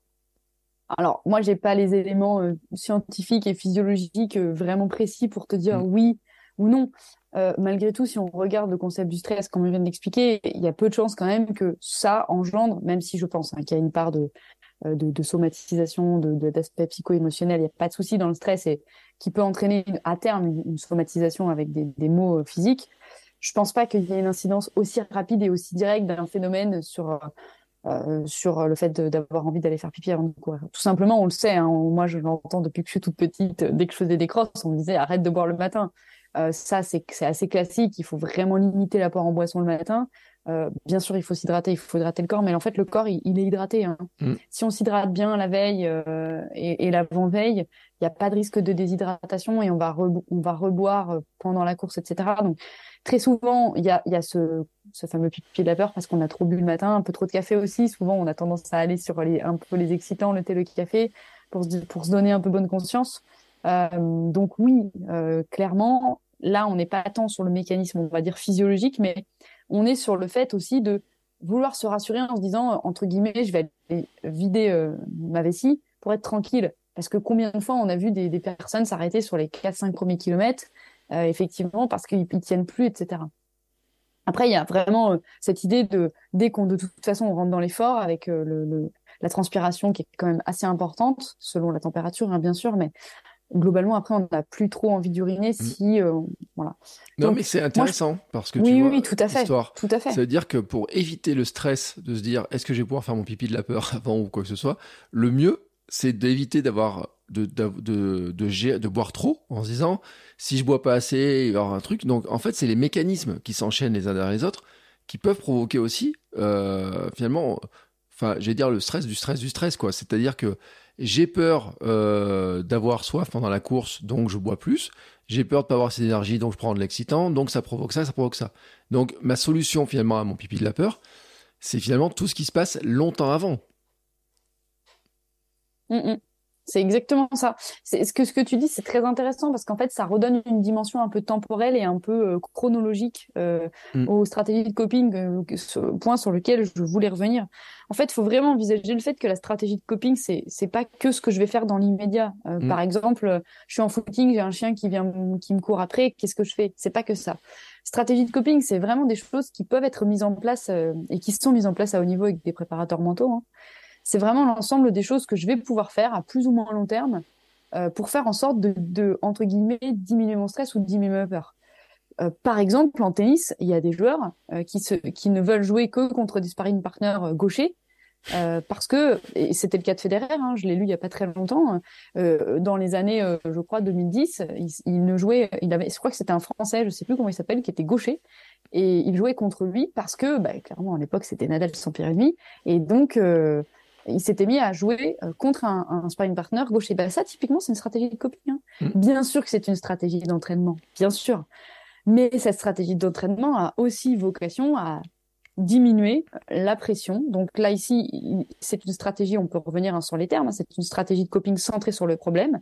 Alors, moi, j'ai pas les éléments euh, scientifiques et physiologiques euh, vraiment précis pour te dire mm. oui ou non. Euh, malgré tout, si on regarde le concept du stress, comme on vient de l'expliquer, il y a peu de chances quand même que ça engendre, même si je pense hein, qu'il y a une part de, de, de somatisation, d'aspect de, psycho-émotionnel, il n'y a pas de souci dans le stress et qui peut entraîner à terme une, somatisation avec des, des mots physiques. Je pense pas qu'il y ait une incidence aussi rapide et aussi directe d'un phénomène sur euh, sur le fait d'avoir envie d'aller faire pipi avant de courir. Tout simplement, on le sait. Hein, moi, je l'entends depuis que je suis toute petite. Dès que je faisais des crosses, on me disait arrête de boire le matin. Euh, ça, c'est assez classique. Il faut vraiment limiter l'apport en boisson le matin. Euh, bien sûr, il faut s'hydrater, il faut hydrater le corps, mais en fait, le corps, il, est hydraté. Hein. Mm. Si on s'hydrate bien la veille euh, et, et l'avant-veille, il n'y a pas de risque de déshydratation et on va, on va reboire pendant la course, etc. Donc, très souvent, il y a, y a ce, ce fameux pipi de la peur parce qu'on a trop bu le matin, un peu trop de café aussi. Souvent, on a tendance à aller sur les, un peu les excitants, le thé, le café, pour se, pour se donner un peu bonne conscience. Euh, donc oui, euh, clairement, là, on n'est pas tant sur le mécanisme, on va dire physiologique, mais on est sur le fait aussi de vouloir se rassurer en se disant, entre guillemets, je vais aller vider euh, ma vessie pour être tranquille. Parce que combien de fois on a vu des, personnes s'arrêter sur les 4-5 premiers kilomètres, euh, effectivement, parce qu'ils ne tiennent plus, etc. Après, il y a vraiment euh, cette idée de, dès qu'on de toute façon on rentre dans l'effort avec la transpiration qui est quand même assez importante, selon la température, hein, bien sûr, mais globalement, après, on n'a plus trop envie d'uriner mm. si, euh, voilà. Non, mais c'est intéressant parce que oui, tu vois, oui, tout à fait, tout à fait. Ça veut dire que pour éviter le stress de se dire est-ce que je vais pouvoir faire mon pipi de la peur avant ou quoi que ce soit, le mieux, c'est d'éviter d'avoir de de, de, de, de, boire trop en se disant si je bois pas assez, il va y avoir un truc. Donc, en fait, c'est les mécanismes qui s'enchaînent les uns derrière les autres qui peuvent provoquer aussi, euh, finalement, enfin, j'ai dire le stress du stress du stress, quoi. C'est-à-dire que j'ai peur euh, d'avoir soif pendant la course, donc je bois plus. J'ai peur de pas avoir cette énergie, donc je prends de l'excitant, donc ça provoque ça, ça provoque ça. Donc ma solution finalement à mon pipi de la peur, c'est finalement tout ce qui se passe longtemps avant. Mm, mm. C'est exactement ça. C'est ce que ce que tu dis, c'est très intéressant parce qu'en fait, ça redonne une dimension un peu temporelle et un peu euh, chronologique euh, mm. aux stratégies de coping, euh, point sur lequel je voulais revenir. En fait, il faut vraiment envisager le fait que la stratégie de coping, c'est c'est pas que ce que je vais faire dans l'immédiat. Euh, mm. Par exemple, je suis en footing, j'ai un chien qui vient qui me court après, qu'est-ce que je fais? C'est pas que ça. Stratégie de coping, c'est vraiment des choses qui peuvent être mises en place et qui sont mises en place à haut niveau avec des préparateurs mentaux. Hein c'est vraiment l'ensemble des choses que je vais pouvoir faire à plus ou moins long terme euh, pour faire en sorte de, entre guillemets, diminuer mon stress ou diminuer ma peur. Euh, par exemple, en tennis, il y a des joueurs euh, qui, se, qui ne veulent jouer que contre des sparring partners gauchers parce que, et c'était le cas de Federer, hein, je l'ai lu il y a pas très longtemps, dans les années, je crois, 2010, il, ne jouait, il avait, je crois que c'était un Français, je sais plus comment il s'appelle, qui était gaucher, et il jouait contre lui parce que, bah, clairement, à l'époque, c'était Nadal sans ennemi, et donc, il s'était mis à jouer euh, contre un, un sparring partner gaucher. Bah, ça, typiquement, c'est une stratégie de coping. Hein. Mm. Bien sûr que c'est une stratégie d'entraînement, bien sûr. Mais cette stratégie d'entraînement a aussi vocation à diminuer la pression. Donc là, ici, c'est une stratégie, on peut revenir hein, sur les termes, hein, c'est une stratégie de coping centrée sur le problème.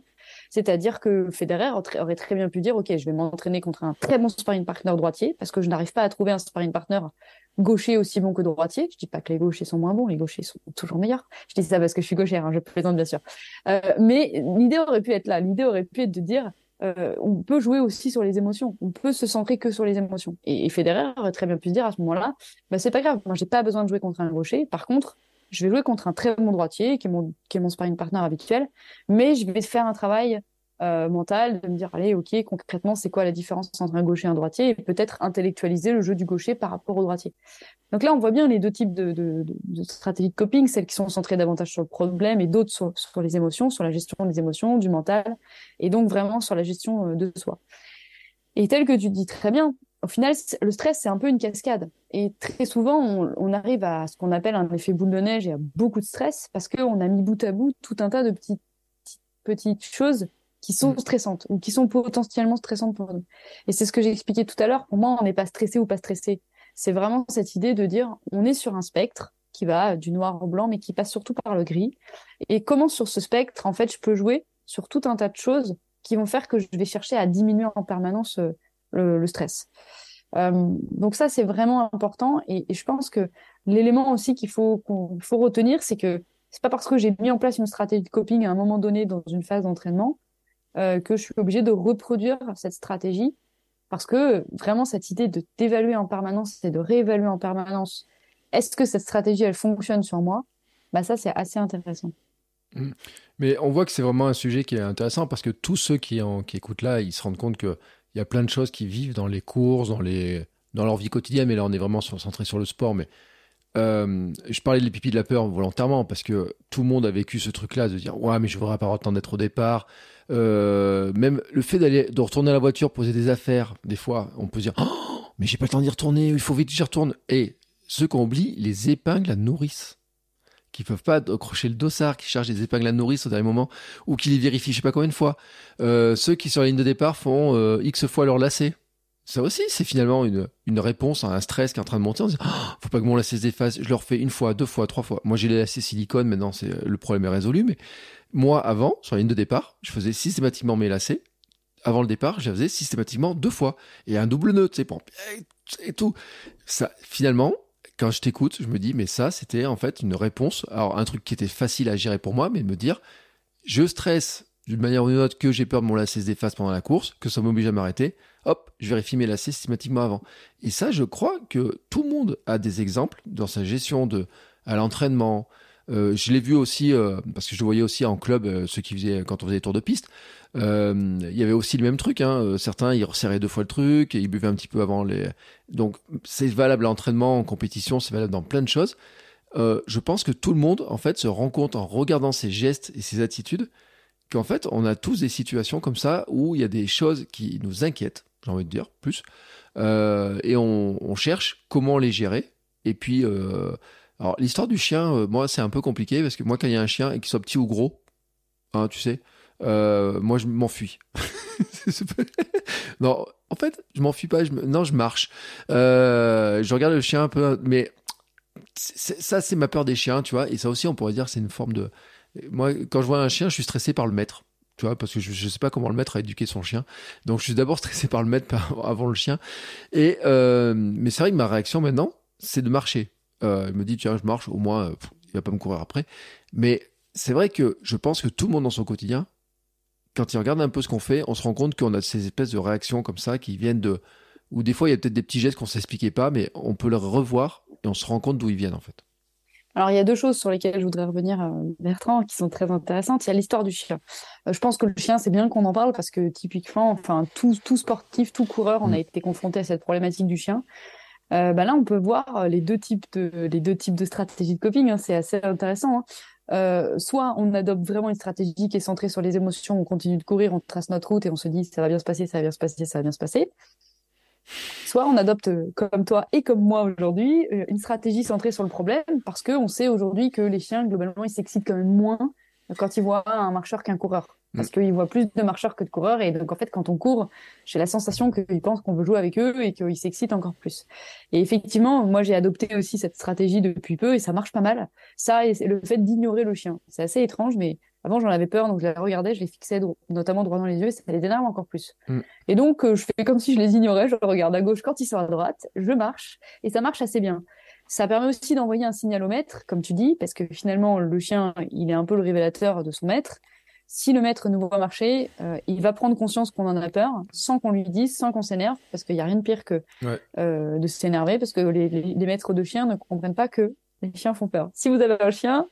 C'est-à-dire que Federer aurait très bien pu dire, OK, je vais m'entraîner contre un très bon sparring partner droitier parce que je n'arrive pas à trouver un sparring partner gaucher aussi bon que droitier. Je dis pas que les gauchers sont moins bons, les gauchers sont toujours meilleurs. Je dis ça parce que je suis gauchère, hein, je plaisante bien sûr. Euh, mais l'idée aurait pu être là. L'idée aurait pu être de dire, euh, on peut jouer aussi sur les émotions. On peut se centrer que sur les émotions. Et, et Federer aurait très bien pu se dire à ce moment-là, bah c'est pas grave. Moi, j'ai pas besoin de jouer contre un gaucher. Par contre, je vais jouer contre un très bon droitier qui est mon qui est mon sparring partner habituel, mais je vais faire un travail euh, mental, de me dire, allez, ok, concrètement, c'est quoi la différence entre un gaucher et un droitier, et peut-être intellectualiser le jeu du gaucher par rapport au droitier. Donc là, on voit bien les deux types de, de, de, stratégies de coping, celles qui sont centrées davantage sur le problème et d'autres sur, sur, les émotions, sur la gestion des émotions, du mental, et donc vraiment sur la gestion euh, de soi. Et tel que tu dis très bien, au final, le stress, c'est un peu une cascade. Et très souvent, on, on arrive à ce qu'on appelle un effet boule de neige et à beaucoup de stress parce qu'on a mis bout à bout tout un tas de petites, petites choses qui sont mm. stressantes ou qui sont potentiellement stressantes pour nous. Et c'est ce que j'ai expliqué tout à l'heure. Pour moi, on n'est pas stressé ou pas stressé. C'est vraiment cette idée de dire, on est sur un spectre qui va du noir au blanc, mais qui passe surtout par le gris. Et comment sur ce spectre, en fait, je peux jouer sur tout un tas de choses qui vont faire que je vais chercher à diminuer en permanence le, stress. Euh, donc ça, c'est vraiment important. Et, je pense que l'élément aussi qu'il faut qu'on faut retenir, c'est que c'est pas parce que j'ai mis en place une stratégie de coping à un moment donné dans une phase d'entraînement euh, que je suis obligée de reproduire cette stratégie parce que vraiment cette idée de d'évaluer en permanence et de réévaluer en permanence est-ce que cette stratégie elle fonctionne sur moi? Bah ça c'est assez intéressant mmh. mais on voit que c'est vraiment un sujet qui est intéressant parce que tous ceux qui, en, qui écoutent là ils se rendent compte qu'il y a plein de choses qui vivent dans les courses dans leur vie quotidienne mais là on est vraiment centré sur le sport mais euh, je parlais de pipi de la peur volontairement parce que tout le monde a vécu ce truc-là de dire ouais mais je voudrais pas avoir temps d'être au départ euh, même le fait d'aller de retourner à la voiture, poser des affaires, des fois, on peut dire oh, mais j'ai pas le temps d'y retourner, il faut vite que j'y retourne. Et ceux qu'on oublie, les épingles à nourrice qui peuvent pas accrocher le dossard, qui chargent des épingles à nourrice au dernier moment, ou qui les vérifient je sais pas combien de fois. Euh, ceux qui sur la ligne de départ font euh, X fois leur lacet. Ça aussi, c'est finalement une, une réponse à un stress qui est en train de monter. On se dit, oh, faut pas que mon lacet se défasse. Je le refais une fois, deux fois, trois fois. Moi, j'ai les lacets silicone. Maintenant, c'est le problème est résolu. Mais moi, avant, sur la ligne de départ, je faisais systématiquement mes lacets. Avant le départ, je faisais systématiquement deux fois. Et un double nœud, tu sais, et tout. Ça, finalement, quand je t'écoute, je me dis, mais ça, c'était en fait une réponse. Alors, un truc qui était facile à gérer pour moi, mais me dire, je stresse d'une manière ou d'une autre que j'ai peur de mon lacet se défasse pendant la course, que ça m'oblige à m'arrêter. Hop, je vérifie mes lacets systématiquement avant. Et ça, je crois que tout le monde a des exemples dans sa gestion de, à l'entraînement, euh, je l'ai vu aussi, euh, parce que je voyais aussi en club, euh, ceux qui faisaient quand on faisait des tours de piste. Il y avait aussi le même truc. Hein. Certains, ils resserraient deux fois le truc, et ils buvaient un petit peu avant les. Donc, c'est valable à l'entraînement, en compétition, c'est valable dans plein de choses. je pense que tout le monde, en fait, se rend compte en regardant ses gestes et ses attitudes qu'en fait, on a tous des situations comme ça où il y a des choses qui nous inquiètent, j'ai envie de dire, plus, et on, cherche comment les gérer. Et puis, Alors l'histoire du chien, euh, moi c'est un peu compliqué parce que moi quand il y a un chien et qu'il soit petit ou gros, hein, tu sais, euh, moi je m'enfuis. non, en fait, je m'enfuis pas. Je Non, je marche. Euh, je regarde le chien un peu, mais ça c'est ma peur des chiens, tu vois. Et ça aussi, on pourrait dire c'est une forme de. Moi, quand je vois un chien, je suis stressé par le maître tu vois, parce que je, ne sais pas comment le maître a éduqué son chien. Donc je suis d'abord stressé par le maître avant le chien. Et euh, mais c'est vrai que ma réaction maintenant, c'est de marcher. Il me dit tiens, je marche, au moins il va pas me courir après. Mais c'est vrai que je pense que tout le monde dans son quotidien, quand il regarde un peu ce qu'on fait, on se rend compte qu'on a ces espèces de réactions comme ça qui viennent de, ou des fois il y a peut-être des petits gestes qu'on s'expliquait pas, mais on peut les revoir et on se rend compte d'où ils viennent en fait. Alors, il y a deux choses sur lesquelles je voudrais revenir, euh, Bertrand, qui sont très intéressantes. Il y a l'histoire du chien. Euh, je pense que le chien, c'est bien qu'on en parle parce que typiquement, enfin, tout, tout sportif, tout coureur, on a mm. été confronté à cette problématique du chien. Euh, bah là, on peut voir les deux types de, les deux types de stratégies de coping. Hein. c'est assez intéressant. Hein. Soit on adopte vraiment une stratégie qui est centrée sur les émotions, on continue de courir, on trace notre route et on se dit ça va bien se passer, ça va bien se passer, ça va bien se passer. Soit on adopte, euh, comme toi et comme moi aujourd'hui, euh, une stratégie centrée sur le problème, parce qu'on sait aujourd'hui que les chiens, globalement, ils s'excitent quand même moins quand ils voient un marcheur qu'un coureur. Parce mm. qu'ils voient plus de marcheurs que de coureurs. Et donc, en fait, quand on court, j'ai la sensation qu'ils pensent qu'on veut jouer avec eux et qu'ils s'excitent encore plus. Et effectivement, moi, j'ai adopté aussi cette stratégie depuis peu et ça marche pas mal. Ça, et le fait d'ignorer le chien. C'est assez étrange, mais avant, j'en avais peur, donc je les regardais, je les fixais notamment droit dans les yeux, et ça les énerve encore plus. Mm. Et donc, euh, je fais comme si je les ignorais, je regarde à gauche quand ils sont à droite, je marche, et ça marche assez bien. Ça permet aussi d'envoyer un signal au maître, comme tu dis, parce que finalement, le chien, il est un peu le révélateur de son maître. Si le maître nous voit marcher, euh, il va prendre conscience qu'on en a peur, sans qu'on lui dise, sans qu'on s'énerve, parce qu'il n'y a rien de pire que euh, de s'énerver, parce que les, les, maîtres de chiens ne comprennent pas que les chiens font peur. Si vous avez un chien,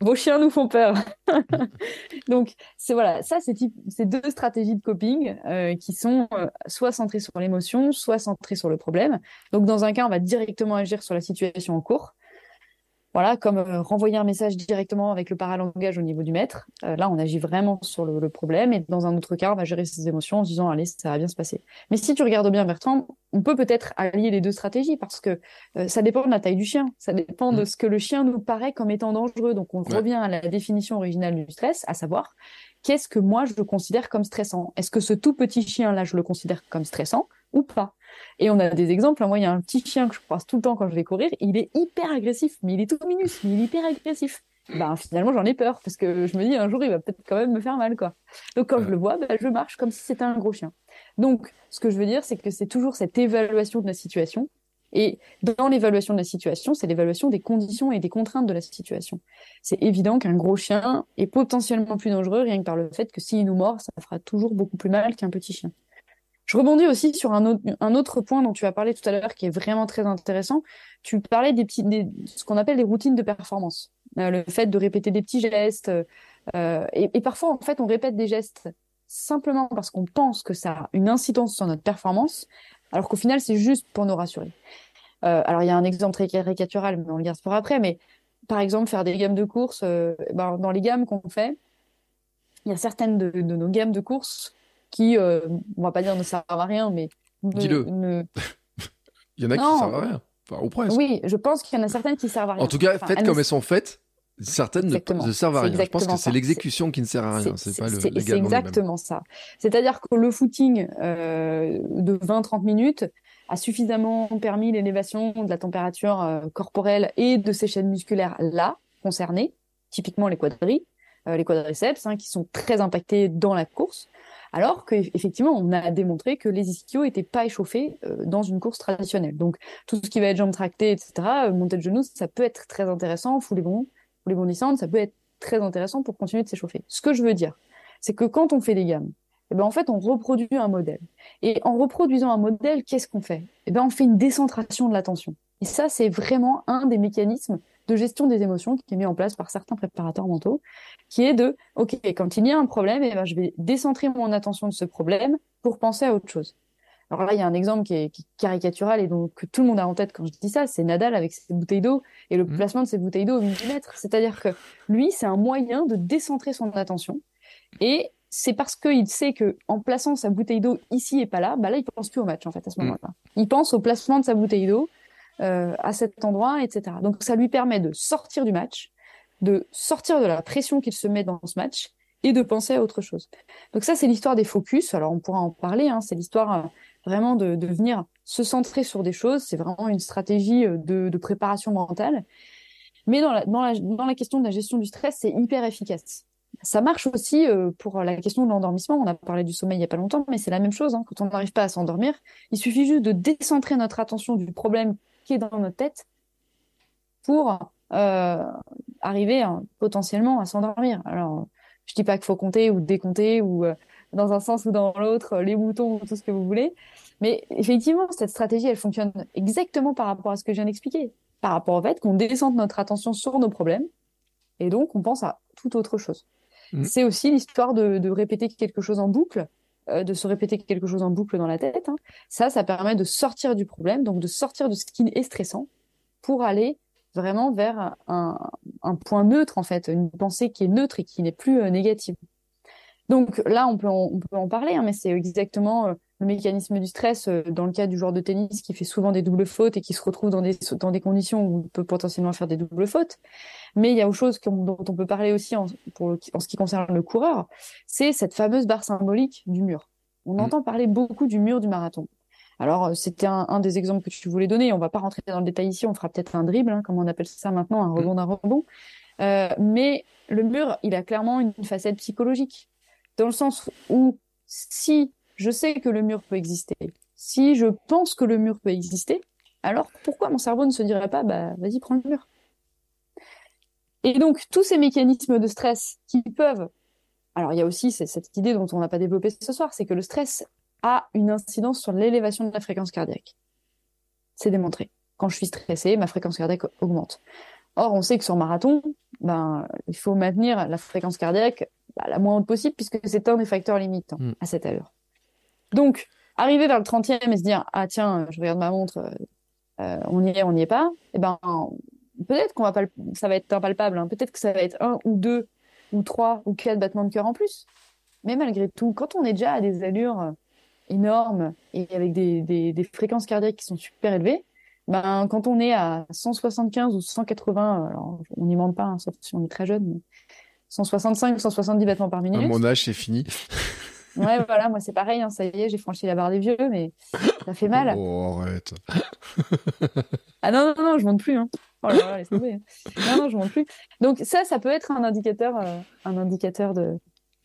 vos chiens nous font peur. Donc, c'est voilà, ça, c'est ces deux stratégies de coping euh, qui sont euh, soit centrées sur l'émotion, soit centrées sur le problème. Donc, dans un cas, on va directement agir sur la situation en cours. Voilà, comme euh, renvoyer un message directement avec le paralangage au niveau du maître. Euh, là, on agit vraiment sur le, problème. Et dans un autre cas, on va gérer ses émotions en se disant, allez, ça va bien se passer. Mais si tu regardes bien, Bertrand, on peut peut-être allier les deux stratégies parce que euh, ça dépend de la taille du chien. Ça dépend de mmh. ce que le chien nous paraît comme étant dangereux. Donc, on revient à la définition originale du stress, à savoir, qu'est-ce que moi, je considère comme stressant? Est-ce que ce tout petit chien-là, je le considère comme stressant? Ou pas et on a des exemples. Moi, il y a un petit chien que je croise tout le temps quand je vais courir. Il est hyper agressif, mais il est tout minus, mais il est hyper agressif. Ben, finalement, j'en ai peur parce que je me dis un jour, il va peut-être quand même me faire mal, quoi. Donc, quand je le vois, ben, je marche comme si c'était un gros chien. Donc, ce que je veux dire, c'est que c'est toujours cette évaluation de la situation. Et dans l'évaluation de la situation, c'est l'évaluation des conditions et des contraintes de la situation. C'est évident qu'un gros chien est potentiellement plus dangereux rien que par le fait que s'il nous mord, ça fera toujours beaucoup plus mal qu'un petit chien. Je rebondis aussi sur un autre, un autre point dont tu as parlé tout à l'heure qui est vraiment très intéressant. Tu parlais des petits, des, ce qu'on appelle des routines de performance. Euh, le fait de répéter des petits gestes. Euh, et, et, parfois, en fait, on répète des gestes simplement parce qu'on pense que ça a une incidence sur notre performance, alors qu'au final, c'est juste pour nous rassurer. Euh, alors, il y a un exemple très caricatural, mais on le garde pour après. Mais par exemple, faire des gammes de course, euh, ben, dans les gammes qu'on fait, il y a certaines de, de nos gammes de course qui, euh, on va pas dire ne servent à rien, mais. Dis-le. il y en a qui qui servent à rien. Enfin, au presque. Oui, je pense qu'il y en a certaines qui servent à rien. En tout cas, faites comme elles sont faites. Certaines ne, servent à rien. Je pense que c'est l'exécution qui ne sert à rien. C'est pas le. C'est exactement ça. C'est-à-dire que le footing euh, de 20-30 minutes a suffisamment permis l'élévation de la température euh, corporelle et de ces chaînes musculaires là concernées, typiquement les quadris, euh, les quadriceps, hein, qui sont très impactés dans la course. Alors qu'effectivement, on a démontré que les ischios n'étaient pas échauffés euh, dans une course traditionnelle. Donc, tout ce qui va être jambes tractées, etc., euh, montée de genoux, ça peut être très intéressant. Foulée bon, foulée bondissante, ça peut être très intéressant pour continuer de s'échauffer. Ce que je veux dire, c'est que quand on fait des gammes, eh ben, en fait, on reproduit un modèle. Et en reproduisant un modèle, qu'est-ce qu'on fait? Eh ben, On fait une décentration de l'attention. Et ça, c'est vraiment un des mécanismes de gestion des émotions qui est mis en place par certains préparateurs mentaux, qui est de, OK, quand il y a un problème, eh ben, je vais décentrer mon attention de ce problème pour penser à autre chose. Alors là, il y a un exemple qui est, caricatural et donc que tout le monde a en tête quand je dis ça, c'est Nadal avec ses bouteilles d'eau et le mmh. placement de ses bouteilles d'eau au millimètre. C'est-à-dire que lui, c'est un moyen de décentrer son attention et c'est parce qu'il sait que en plaçant sa bouteille d'eau ici et pas là, bah là, il pense plus au match en fait à ce mmh. moment-là. Il pense au placement de sa bouteille d'eau euh, à cet endroit, etc. Donc ça lui permet de sortir du match, de sortir de la pression qu'il se met dans ce match et de penser à autre chose. Donc ça, c'est l'histoire des focus. Alors on pourra en parler. Hein. C'est l'histoire euh, vraiment de, de, venir se centrer sur des choses. C'est vraiment une stratégie euh, de, de, préparation mentale. Mais dans la, dans, la, dans la question de la gestion du stress, c'est hyper efficace. Ça marche aussi euh, pour la question de l'endormissement. On a parlé du sommeil il n'y a pas longtemps, mais c'est la même chose. Hein. Quand on n'arrive pas à s'endormir, il suffit juste de décentrer notre attention du problème qui est dans notre tête pour euh, arriver hein, potentiellement à s'endormir. Alors, je dis pas qu'il faut compter ou décompter ou euh, dans un sens ou dans l'autre, les boutons ou tout ce que vous voulez. Mais effectivement, cette stratégie, elle fonctionne exactement par rapport à ce que je viens d'expliquer. Par rapport au fait qu'on descende notre attention sur nos problèmes et donc on pense à tout autre chose. Mm. C'est aussi l'histoire de, de, répéter quelque chose en boucle, euh, de se répéter quelque chose en boucle dans la tête. Hein. Ça, ça permet de sortir du problème, donc de sortir de ce qui est stressant pour aller vraiment vers un, point neutre, en fait, une pensée qui est neutre et qui n'est plus euh, négative. Donc là, on peut en, on peut en parler, hein, mais c'est exactement euh, le mécanisme du stress euh, dans le cas du joueur de tennis qui fait souvent des doubles fautes et qui se retrouve dans des, dans des conditions où il peut potentiellement faire des doubles fautes. Mais il y a autre chose dont on peut parler aussi en, pour, en ce qui concerne le coureur, c'est cette fameuse barre symbolique du mur. On mmh. entend parler beaucoup du mur du marathon. Alors, euh, c'était un, un, des exemples que tu voulais donner. On va pas rentrer dans le détail ici. On fera peut-être un dribble, hein, comme on appelle ça maintenant, un rebond d'un rebond. Euh, mais le mur, il a clairement une facette psychologique, dans le sens où si je sais que le mur peut exister, si je pense que le mur peut exister, alors pourquoi mon cerveau ne se dirait pas, bah vas-y, prends le mur. Et donc tous ces mécanismes de stress qui peuvent, alors il y a aussi cette idée dont on n'a pas développé ce soir, c'est que le stress a une incidence sur l'élévation de la fréquence cardiaque. C'est démontré. Quand je suis stressé, ma fréquence cardiaque augmente. Or, on sait que sur marathon, ben, il faut maintenir la fréquence cardiaque bah, la moins haute possible puisque c'est un des facteurs limitants mm. à cette allure. Donc, arriver vers le 30e et se dire, ah tiens, je regarde ma montre, euh, on y est, on n'y est pas, eh ben, peut-être qu'on va pas, ça va être impalpable, hein. peut-être que ça va être un ou deux ou trois ou quatre battements de cœur en plus. Mais malgré tout, quand on est déjà à des allures énormes et avec des, des, des, fréquences cardiaques qui sont super élevées, ben, quand on est à 175 ou 180, alors on n'y ment pas, hein, sauf si on est très jeune, mais 165 ou 170 battements par minute. Mon âge, c'est fini. Ouais, voilà, moi c'est pareil, hein, ça y est, j'ai franchi la barre des vieux, mais ça fait mal. Oh, arrête. ah non, non, non, je monte plus. Hein. Oh là là, laisse tomber. Non, non, je monte plus. Donc ça, ça peut être un indicateur, euh, un indicateur de,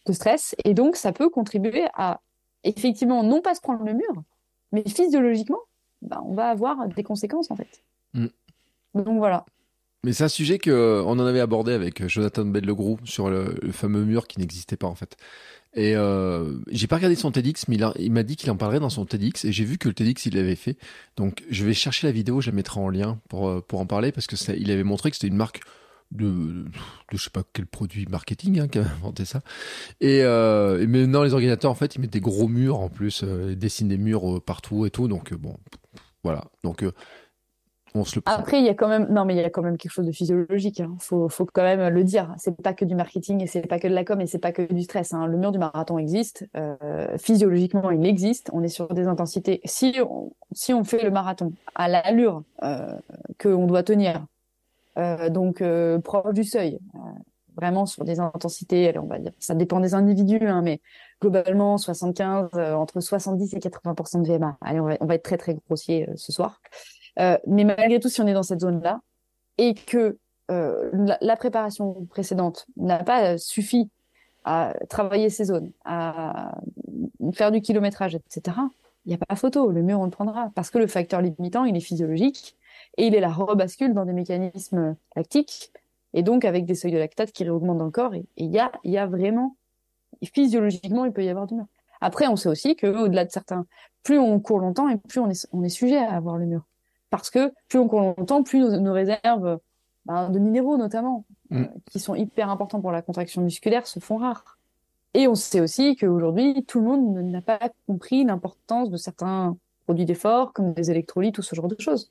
de stress, et donc ça peut contribuer à effectivement, non pas se prendre le mur, mais physiologiquement, bah, on va avoir des conséquences en fait. Mm. Donc voilà. Mais c'est un sujet que euh, en avait abordé avec Jonathan Bedlegrou sur le, fameux mur qui n'existait pas en fait. Et euh, j'ai pas regardé son TEDx, mais il, m'a dit qu'il en parlerait dans son TEDx et j'ai vu que le TEDx il l'avait fait. Donc je vais chercher la vidéo, je la mettrai en lien pour euh, pour en parler parce que il avait montré que c'était une marque de, de je sais pas quel produit marketing hein, qui a inventé ça. Et, euh, et, maintenant les ordinateurs en fait ils mettent des gros murs en plus, euh, ils dessinent des murs partout et tout. Donc bon, voilà. Donc on. Après il y a quand même non mais il y a quand même quelque chose de physiologique. Hein. Faut faut quand même le dire. C'est pas que du marketing et c'est pas que de la com et c'est pas que du stress. Hein. Le mur du marathon existe. physiologiquement il existe. On est sur des intensités. Si on, si on fait le marathon à l'allure que on doit tenir euh, donc euh, proche du seuil, euh, vraiment sur des intensités, on va dire, ça dépend des individus, hein, mais globalement 75, entre 70 et 80% de VMA. Allez, on va, on va être très très grossier ce soir. Mais malgré tout, si on est dans cette zone-là et que la, la, préparation précédente n'a pas suffi à travailler ces zones, à faire du kilométrage, etc., il n'y a pas photo. Le mur, on le prendra. Parce que le facteur limitant, il est physiologique et il est la rebascule dans des mécanismes lactiques et donc avec des seuils de lactate qui réaugmentent dans le corps. Et il y a, y a vraiment, physiologiquement, il peut y avoir du mur. Après, on sait aussi que au-delà de certains, plus on court longtemps et plus on est, on est sujet à avoir le mur. Parce que plus on court longtemps, plus nos, réserves ben, de minéraux notamment, mm. euh, qui sont hyper importants pour la contraction musculaire, se font rares. Et on sait aussi qu'aujourd'hui, tout le monde n'a pas compris l'importance de certains produits d'effort, comme des électrolytes ou ce genre de choses.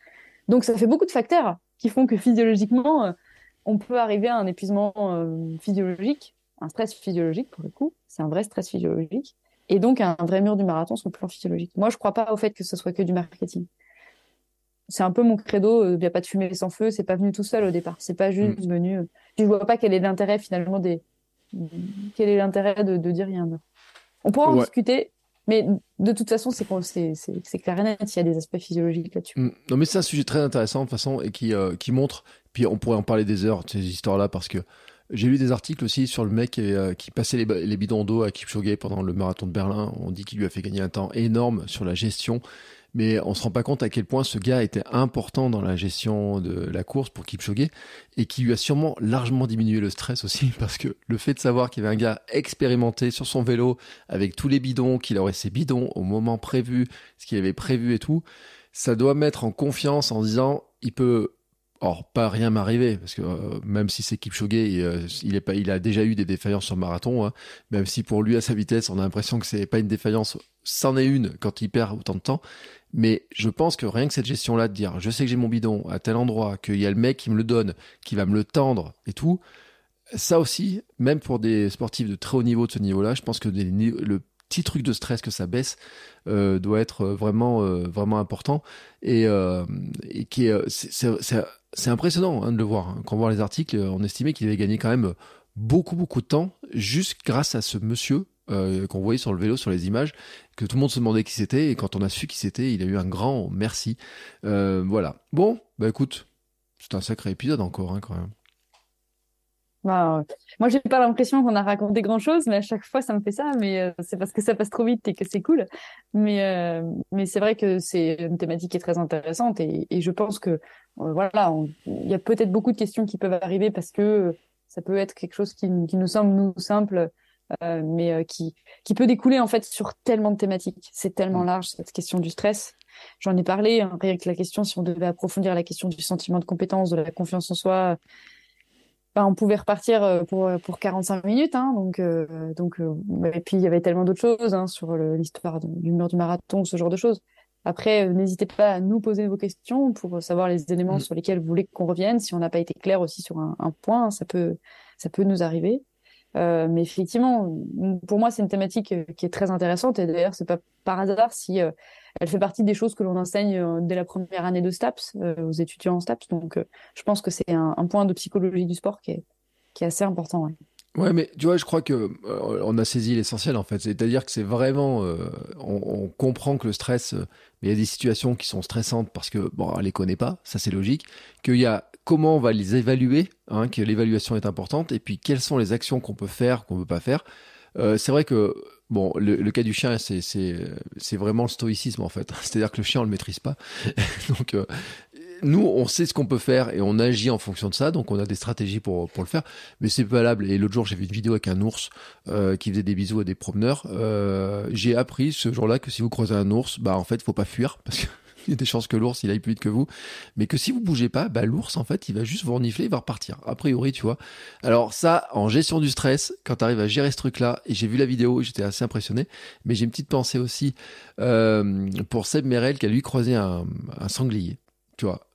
Donc ça fait beaucoup de facteurs qui font que physiologiquement, euh, on peut arriver à un épuisement euh, physiologique, un stress physiologique pour le coup, c'est un vrai stress physiologique, et donc un vrai mur du marathon sur le plan physiologique. Moi, je crois pas au fait que ce soit que du marketing. C'est un peu mon credo. Il n'y a pas de fumée sans feu. C'est pas venu tout seul au départ. C'est pas juste mm. venu. Je vois pas quel est l'intérêt finalement des. Quel est l'intérêt de, de dire il y a un On pourra en discuter. Mais de toute façon, c'est c'est clair et net. Il y a des aspects physiologiques là-dessus. Mm. Non, mais c'est un sujet très intéressant de toute façon et qui euh, qui montre. Puis on pourrait en parler des heures de ces histoires-là parce que j'ai lu des articles aussi sur le mec qui, euh, qui passait les, les, bidons d'eau à Kipchoge pendant le marathon de Berlin. On dit qu'il lui a fait gagner un temps énorme sur la gestion mais on se rend pas compte à quel point ce gars était important dans la gestion de la course pour Kipchoge et qui lui a sûrement largement diminué le stress aussi parce que le fait de savoir qu'il y avait un gars expérimenté sur son vélo avec tous les bidons, qu'il aurait ses bidons au moment prévu, ce qu'il avait prévu et tout, ça doit mettre en confiance en disant il peut Or, pas rien m'arriver, parce que euh, même si c'est Kipchoge, il, euh, il, est pas, il a déjà eu des défaillances sur marathon, hein, même si pour lui, à sa vitesse, on a l'impression que c'est pas une défaillance, c'en est une quand il perd autant de temps. Mais je pense que rien que cette gestion-là de dire, je sais que j'ai mon bidon à tel endroit, qu'il y a le mec qui me le donne, qui va me le tendre et tout, ça aussi, même pour des sportifs de très haut niveau de ce niveau-là, je pense que le petit truc de stress que ça baisse euh, doit être vraiment vraiment important et, qui est, c'est impressionnant hein, de le voir. Quand on voit les articles, on estimait qu'il avait gagné quand même beaucoup, beaucoup de temps juste grâce à ce monsieur euh, qu'on voyait sur le vélo, sur les images, que tout le monde se demandait qui c'était. Et quand on a su qui c'était, il a eu un grand merci. Euh, voilà. Bon, bah écoute, c'est un sacré épisode encore hein, quand même. Bah, moi, j'ai pas l'impression qu'on a raconté grand chose, mais à chaque fois, ça me fait ça. Mais euh, c'est parce que ça passe trop vite et que c'est cool. Mais, mais c'est vrai que c'est une thématique qui est très intéressante et, je pense que, voilà, il y a peut-être beaucoup de questions qui peuvent arriver parce que ça peut être quelque chose qui, qui nous semble, nous, simple, mais qui, qui peut découler, en fait, sur tellement de thématiques. C'est tellement mm. large, cette question du stress. J'en ai parlé, hein, rien que la question, si on devait approfondir la question du sentiment de compétence, de la confiance en soi, on pouvait repartir euh, pour, pour 45 minutes. Hein, donc, euh, donc, euh, et puis, il y avait tellement d'autres choses hein, sur l'histoire du mur du marathon, ce genre de choses. Après, n'hésitez pas à nous poser vos questions pour savoir les éléments mm. sur lesquels vous voulez qu'on revienne. Si on n'a pas été clair aussi sur un, un, point, ça peut, ça peut nous arriver. Euh, mais effectivement, pour moi, c'est une thématique qui est très intéressante. Et d'ailleurs, c'est pas par hasard si elle fait partie des choses que l'on enseigne euh, dès la première année de STAPS euh, aux étudiants en STAPS. Donc, euh, je pense que c'est un, point de psychologie du sport qui est, qui est assez important. Ouais, mais tu vois, je crois que on a saisi l'essentiel en fait. C'est-à-dire que c'est vraiment, on, comprend que le stress, mais il y a des situations qui sont stressantes parce que bon, on les connaît pas, ça c'est logique. Qu'il y a comment on va les évaluer, hein, que l'évaluation est importante, et puis quelles sont les actions qu'on peut faire, qu'on peut pas faire. c'est vrai que Bon, le, cas du chien, c'est vraiment le stoïcisme en fait. C'est-à-dire que le chien, on le maîtrise pas. donc euh, nous, on sait ce qu'on peut faire et on agit en fonction de ça. Donc on a des stratégies pour pour le faire. Mais c'est valable. Et l'autre jour, j'ai vu une vidéo avec un ours euh, qui faisait des bisous à des promeneurs. Euh, j'ai appris ce jour-là que si vous croisez un ours, bah en fait, faut pas fuir parce que il y a des chances que l'ours il aille plus vite que vous, mais que si vous bougez pas, bah l'ours en fait il va juste vous renifler, il va repartir. A priori, tu vois. Alors ça, en gestion du stress, quand tu arrives à gérer ce truc-là, et j'ai vu la vidéo, j'étais assez impressionné, mais j'ai une petite pensée aussi euh, pour Seb Merel qui a lui croisé un, sanglier, tu vois,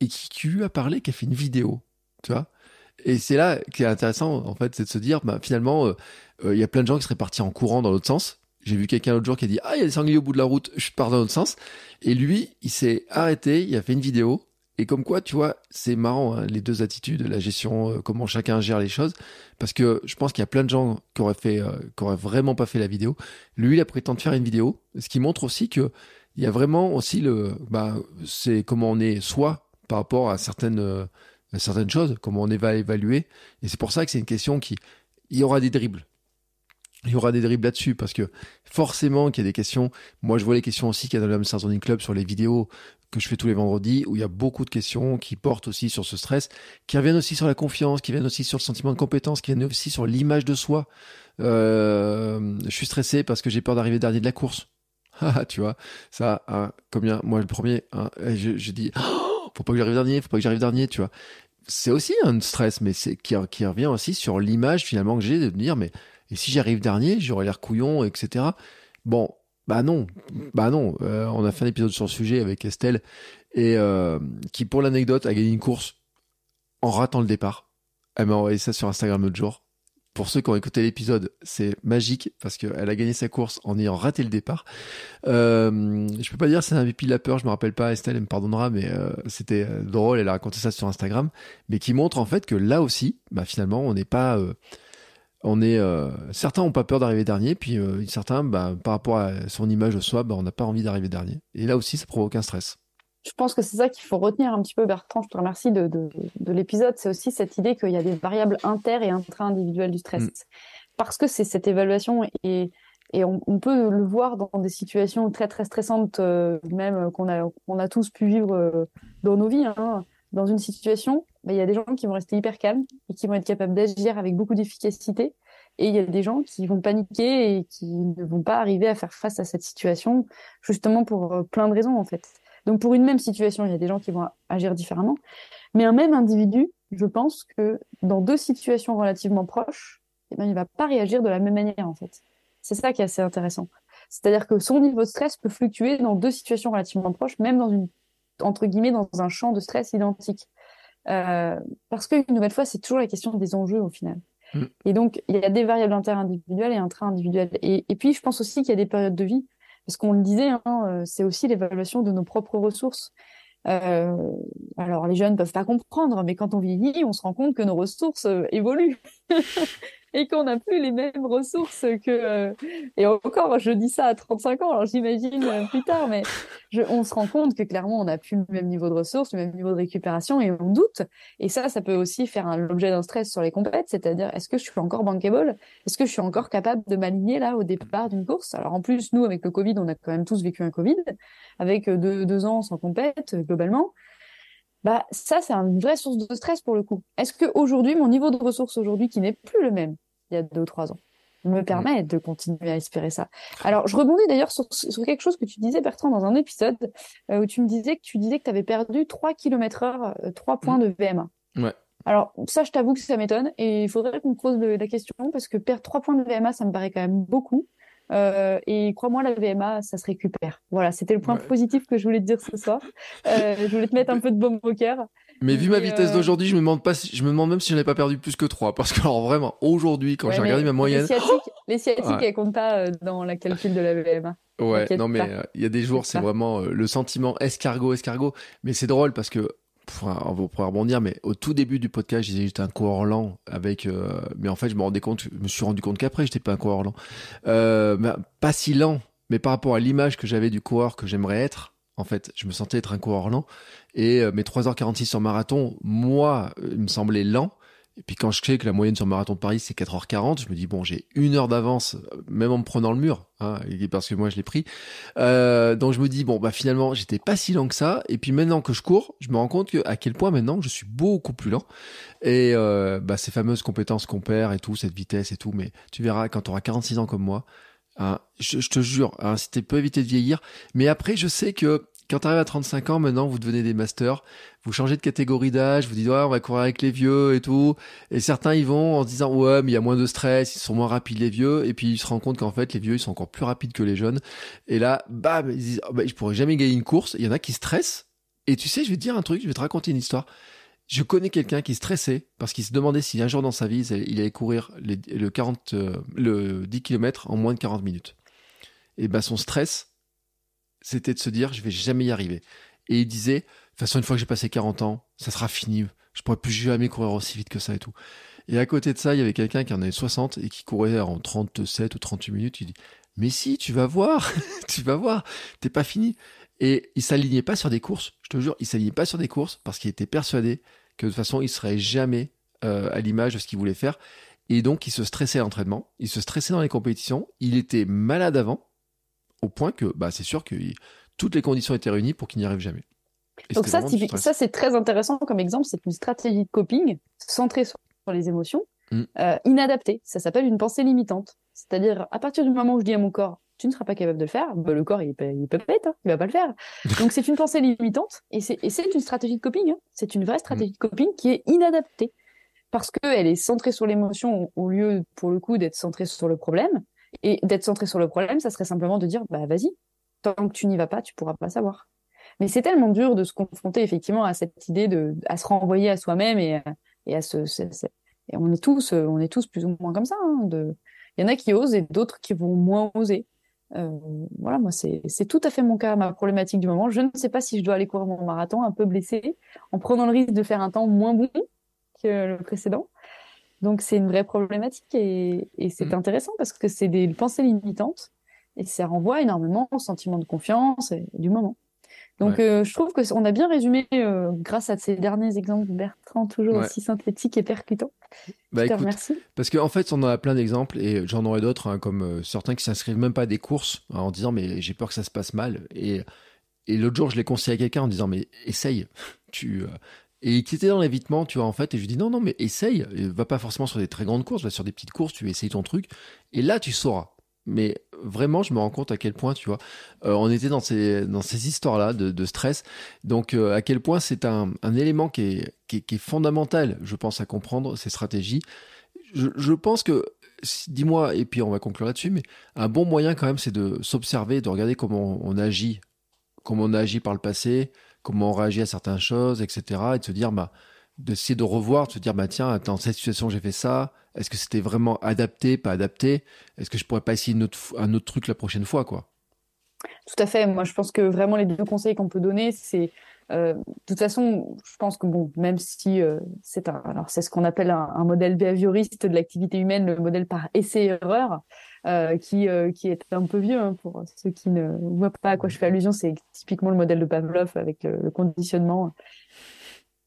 et qui, lui a parlé, qui a fait une vidéo, tu vois. Et c'est là qui est intéressant, en fait, c'est de se dire, bah, finalement, euh, euh, il y a plein de gens qui seraient partis en courant dans l'autre sens, j'ai vu quelqu'un l'autre jour qui a dit Ah, il y a des sangliers au bout de la route, je pars dans l'autre sens. Et lui, il s'est arrêté, il a fait une vidéo. Et comme quoi, tu vois, c'est marrant, hein, les deux attitudes, la gestion, euh, comment chacun gère les choses. Parce que je pense qu'il y a plein de gens qui auraient fait, euh, qui auraient vraiment pas fait la vidéo. Lui, il a de faire une vidéo. Ce qui montre aussi que il y a vraiment aussi le, bah, c'est comment on est soi par rapport à certaines, euh, certaines choses, comment on va évaluer. Et c'est pour ça que c'est une question qui, il y aura des dribbles il y aura des dribbles là-dessus parce que forcément qu'il y a des questions. Moi, je vois les questions aussi qu'il y a dans le Hamster Zoning Club sur les vidéos que je fais tous les vendredis où il y a beaucoup de questions qui portent aussi sur ce stress, qui reviennent aussi sur la confiance, qui viennent aussi sur le sentiment de compétence, qui viennent aussi sur l'image de soi. Euh, je suis stressé parce que j'ai peur d'arriver dernier de la course. Ah, tu vois, ça, hein, combien Moi, le premier, hein, je, je, dis, oh, faut pas que j'arrive dernier, faut pas que j'arrive dernier, tu vois. C'est aussi un stress, mais c'est qui, qui revient aussi sur l'image finalement que j'ai de me dire, mais et si j'arrive dernier, j'aurai l'air couillon, etc. Bon, bah non, bah non. Euh, on a fait un épisode sur le sujet avec Estelle et euh, qui, pour l'anecdote, a gagné une course en ratant le départ. Elle m'a envoyé ça sur Instagram l'autre jour. pour ceux qui ont écouté l'épisode, c'est magique parce qu'elle a gagné sa course en ayant raté le départ. Euh, je peux pas dire c'est un VIP de la peur, je me rappelle pas, Estelle elle me pardonnera, mais euh, c'était drôle, elle a raconté ça sur Instagram, mais qui montre en fait que là aussi, bah, finalement, on n'est pas... Euh, on est certains ont pas peur d'arriver dernier puis certains bah, par rapport à son image de soi bah, on n'a pas envie d'arriver dernier et là aussi ça provoque un stress je pense que c'est ça qu'il faut retenir un petit peu, Bertrand. Je te remercie de, de, l'épisode. C'est aussi cette idée qu'il y a des variables inter et intra-individuelles du stress. Mm. Parce que c'est cette évaluation et, et on, peut le voir dans des situations très très stressantes, euh, même qu'on a, qu'on a tous pu vivre euh, dans nos vies. Hein. Dans une situation, bah, il y a des gens qui vont rester hyper calmes et qui vont être capables d'agir avec beaucoup d'efficacité. Et il y a des gens qui vont paniquer et qui ne vont pas arriver à faire face à cette situation, justement pour euh, plein de raisons en fait. Donc pour une même situation, il y a des gens qui vont agir différemment. Mais un même individu, je pense que dans deux situations relativement proches, eh ben, il ne va pas réagir de la même manière en fait. C'est ça qui est assez intéressant. C'est-à-dire que son niveau de stress peut fluctuer dans deux situations relativement proches, même dans une entre guillemets dans un champ de stress identique. Euh, parce qu'une nouvelle fois, c'est toujours la question des enjeux au final. Mm. Et donc, il y a des variables inter-individuelles et intra-individuelles. Et, et puis, je pense aussi qu'il y a des périodes de vie parce qu'on le disait, hein, euh, c'est aussi l'évaluation de nos propres ressources. Euh, alors les jeunes peuvent pas comprendre, mais quand on vieillit, on se rend compte que nos ressources euh, évoluent. et qu'on n'a plus les mêmes ressources que euh, et encore je dis ça à 35 ans alors j'imagine euh, plus tard mais je, on se rend compte que clairement on n'a plus le même niveau de ressources le même niveau de récupération et on doute. Et ça ça peut aussi faire l'objet d'un stress sur les compètes c'est-à-dire est-ce que je suis encore bankable? Est-ce que je suis encore capable de m'aligner là au départ d'une course? Alors en plus nous avec le Covid on a quand même tous vécu un Covid avec deux, deux ans sans compète globalement bah ça c'est une vraie source de stress pour le coup. Est-ce que aujourd'hui mon niveau de ressources aujourd'hui qui n'est plus le même il y a deux ou trois ans me permet de continuer à espérer ça? Alors je rebondis d'ailleurs sur, sur, quelque chose que tu disais Bertrand dans un épisode euh, où tu me disais que tu disais que tu avais perdu 3 km heure 3 euh, points de VMA. Ouais. Alors ça je t'avoue que ça m'étonne et il faudrait qu'on me pose la question parce que perdre 3 points de VMA ça me paraît quand même beaucoup. Euh, et crois-moi, la VMA, ça se récupère. Voilà, c'était le point positif que je voulais te dire ce soir. Euh, je voulais te mettre un peu de baume au cœur. Mais vu ma vitesse euh, d'aujourd'hui, je me demande pas si, je me demande même si j'en ai pas perdu plus que 3 parce que alors vraiment aujourd'hui quand j'ai regardé ma moyenne les sciatiques, les elles comptent pas dans la calcul de la VMA. Ouais, non mais il y a des jours c'est vraiment le sentiment escargot escargot mais c'est drôle parce que on va pouvoir rebondir, mais au tout début du podcast, j'étais un coureur lent avec, euh, mais en fait, je me rendais compte, je me suis rendu compte qu'après, j'étais pas un coureur lent, euh, pas si lent, mais par rapport à l'image que j'avais du coureur que j'aimerais être, en fait, je me sentais être un coureur lent. Et euh, mes 3h46 sur marathon, moi, il me semblait lent. Et puis quand je sais que la moyenne sur marathon de Paris c'est 4h40, je me dis bon j'ai une heure d'avance, même en me prenant le mur, hein, parce que moi je l'ai pris. Euh, donc je me dis bon bah finalement j'étais pas si lent que ça. Et puis maintenant que je cours, je me rends compte que à quel point maintenant je suis beaucoup plus lent. Et euh, bah, ces fameuses compétences qu'on perd et tout, cette vitesse et tout, mais tu verras quand tu auras 46 ans comme moi, hein, je, te jure, hein, si tu peux éviter de vieillir. Mais après je sais que quand tu arrives à 35 ans, maintenant, vous devenez des masters, vous changez de catégorie d'âge, vous dites, ouais, on va courir avec les vieux et tout. Et certains, ils vont en se disant, ouais, mais il y a moins de stress, ils sont moins rapides, les vieux. Et puis, ils se rendent compte qu'en fait, les vieux, ils sont encore plus rapides que les jeunes. Et là, bam, ils disent, oh, bah, je pourrais jamais gagner une course. Il y en a qui stressent. Et tu sais, je vais te dire un truc, je vais te raconter une histoire. Je connais quelqu'un qui stressait parce qu'il se demandait si un jour dans sa vie, il allait courir le 40, euh, le 10 km en moins de 40 minutes. Et ben, son stress, c'était de se dire je vais jamais y arriver. Et il disait, de toute façon, une fois que j'ai passé 40 ans, ça sera fini. Je pourrai plus jamais courir aussi vite que ça et tout. Et à côté de ça, il y avait quelqu'un qui en avait 60 et qui courait en 37 ou 38 minutes. Il dit, mais si, tu vas voir, tu vas voir, t'es pas fini. Et il s'alignait pas sur des courses. Je te jure, il s'alignait pas sur des courses parce qu'il était persuadé que de toute façon, il serait jamais euh, à l'image de ce qu'il voulait faire. Et donc, il se stressait à l'entraînement, il se stressait dans les compétitions, il était malade avant, au point que bah, c'est sûr que toutes les conditions étaient réunies pour qu'il n'y arrive jamais. Donc ça, ça c'est très intéressant comme exemple, c'est une stratégie de coping centrée sur, les émotions, mm. euh, inadaptée. Ça s'appelle une pensée limitante. C'est-à-dire, à partir du moment où je dis à mon corps, tu ne seras pas capable de le faire, bah, le corps, il, peut, il peut pas être, hein, il va pas le faire. Donc c'est une pensée limitante et c'est une stratégie de coping. Hein. C'est une vraie stratégie de coping qui est inadaptée parce qu'elle est centrée sur l'émotion au lieu, pour le coup, d'être centrée sur le problème. Et d'être centré sur le problème, ça serait simplement de dire, bah vas-y, tant que tu n'y vas pas, tu pourras pas savoir. Mais c'est tellement dur de se confronter effectivement à cette idée de, à se renvoyer à soi-même et, à ce, on est tous, on est tous plus ou moins comme ça. Hein. Il y en a qui osent et d'autres qui vont moins oser. Euh, voilà, moi, c'est tout à fait mon cas, ma problématique du moment. Je ne sais pas si je dois aller courir mon marathon un peu blessé, en prenant le risque de faire un temps moins bon que le précédent. Donc, c'est une vraie problématique et, et c'est mmh. intéressant parce que c'est des pensées limitantes et ça renvoie énormément au sentiment de confiance et, du moment. Donc, euh, je trouve qu'on a bien résumé euh, grâce à ces derniers exemples, Bertrand, toujours aussi synthétique et percutant. Bah, je te remercie. Parce qu'en en fait, on a plein d'exemples et j'en aurais d'autres, hein, comme euh, certains qui s'inscrivent même pas à des courses hein, en disant mais j'ai peur que ça se passe mal. Et, et l'autre jour, je l'ai conseillé à quelqu'un en disant mais essaye, tu et qui était dans l'évitement, tu vois, en fait, et je lui dis non, non, mais essaye, va pas forcément sur des très grandes courses, va sur des petites courses, tu essayes ton truc, et là, tu sauras mais vraiment, je me rends compte à quel point, tu vois, euh, on était dans ces, dans ces histoires-là de, stress. Donc, euh, à quel point c'est un, élément qui est, qui, est, fondamental, je pense, à comprendre ces stratégies. Je, pense que, dis-moi, et puis on va conclure là-dessus, mais un bon moyen quand même, c'est de s'observer, de regarder comment on agit, comment on a agi par le passé, comment on réagit à certaines choses, etc. Et de se dire, bah, d'essayer de revoir, de se dire, bah tiens, dans cette situation, j'ai fait ça. Est-ce que c'était vraiment adapté, pas adapté? Est-ce que je pourrais pas essayer un autre, truc la prochaine fois, quoi? Tout à fait. Moi, je pense que vraiment les deux conseils qu'on peut donner, c'est euh, de toute façon, je pense que bon, même si euh, c'est un, alors c'est ce qu'on appelle un, modèle behavioriste de l'activité humaine, le modèle par essai-erreur, euh, qui qui est un peu vieux hein, pour ceux qui ne voient pas à quoi je fais allusion. C'est typiquement le modèle de Pavlov avec le conditionnement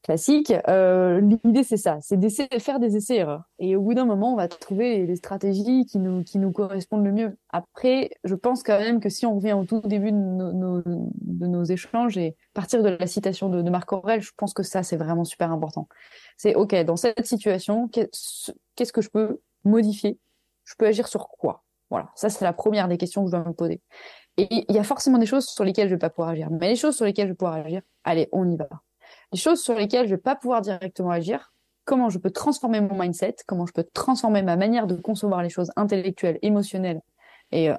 classique. Euh, L'idée, c'est ça, c'est d'essayer de faire des essais-erreurs. Et au bout d'un moment, on va trouver les stratégies qui nous, qui nous correspondent le mieux. Après, je pense quand même que si on revient au tout début de nos, de nos échanges et partir de la citation de, de Marc Aurel, je pense que ça, c'est vraiment super important. C'est, OK, dans cette situation, qu'est-ce que je peux modifier? Je peux agir sur quoi? Voilà, ça, c'est la première des questions que je dois me poser. Et il y a forcément des choses sur lesquelles je vais pas pouvoir agir. Mais les choses sur lesquelles je vais pouvoir agir, allez, on y va les choses sur lesquelles je vais pas pouvoir directement agir, comment je peux transformer mon mindset, comment je peux transformer ma manière de concevoir les choses intellectuelles, émotionnelles et euh,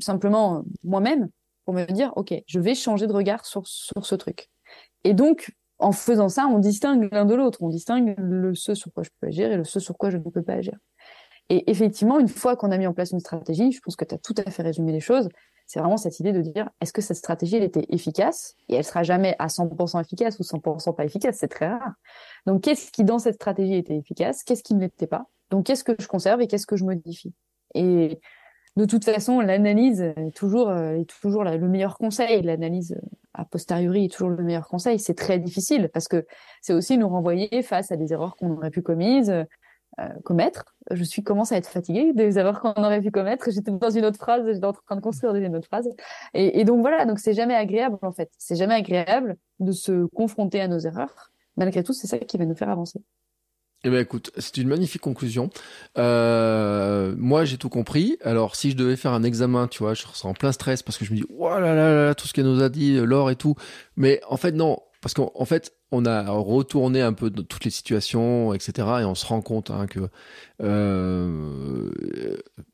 simplement euh, moi-même pour me dire ok, je vais changer de regard sur sur ce truc. Et donc en faisant ça, on distingue l'un de l'autre, on distingue le ce sur quoi je peux agir et le ce sur quoi je ne peux pas agir. Et effectivement, une fois qu'on a mis en place une stratégie, je pense que tu as tout à fait résumé les choses, c'est vraiment cette idée de dire est-ce que cette stratégie était efficace et elle sera jamais à 100% efficace ou 100% pas efficace, c'est très rare. Donc qu'est-ce qui dans cette stratégie était efficace, qu'est-ce qui ne l'était pas? Donc qu'est-ce que je conserve et qu'est-ce que je modifie? Et de toute façon, l'analyse est toujours euh, est toujours le meilleur conseil, l'analyse euh, a posteriori est toujours le meilleur conseil, c'est très difficile parce que c'est aussi nous renvoyer face à des erreurs qu'on aurait pu commises commettre. Je suis commence à être fatiguée des erreurs qu'on aurait pu commettre. J'étais dans une autre phrase, j'étais en train de construire une autre phrase. Et, donc voilà, donc c'est jamais agréable en fait. C'est jamais agréable de se confronter à nos erreurs. Malgré tout, c'est ça qui va nous faire avancer. Eh ben écoute, c'est une magnifique conclusion. Euh, moi, j'ai tout compris. Alors, si je devais faire un examen, tu vois, je serais en plein stress parce que je me dis, oh là là là, tout ce qu'elle nous a dit, l'or et tout. Mais en fait, non, parce qu'en fait, on a retourné un peu toutes les situations, etc. Et on se rend compte hein, que euh,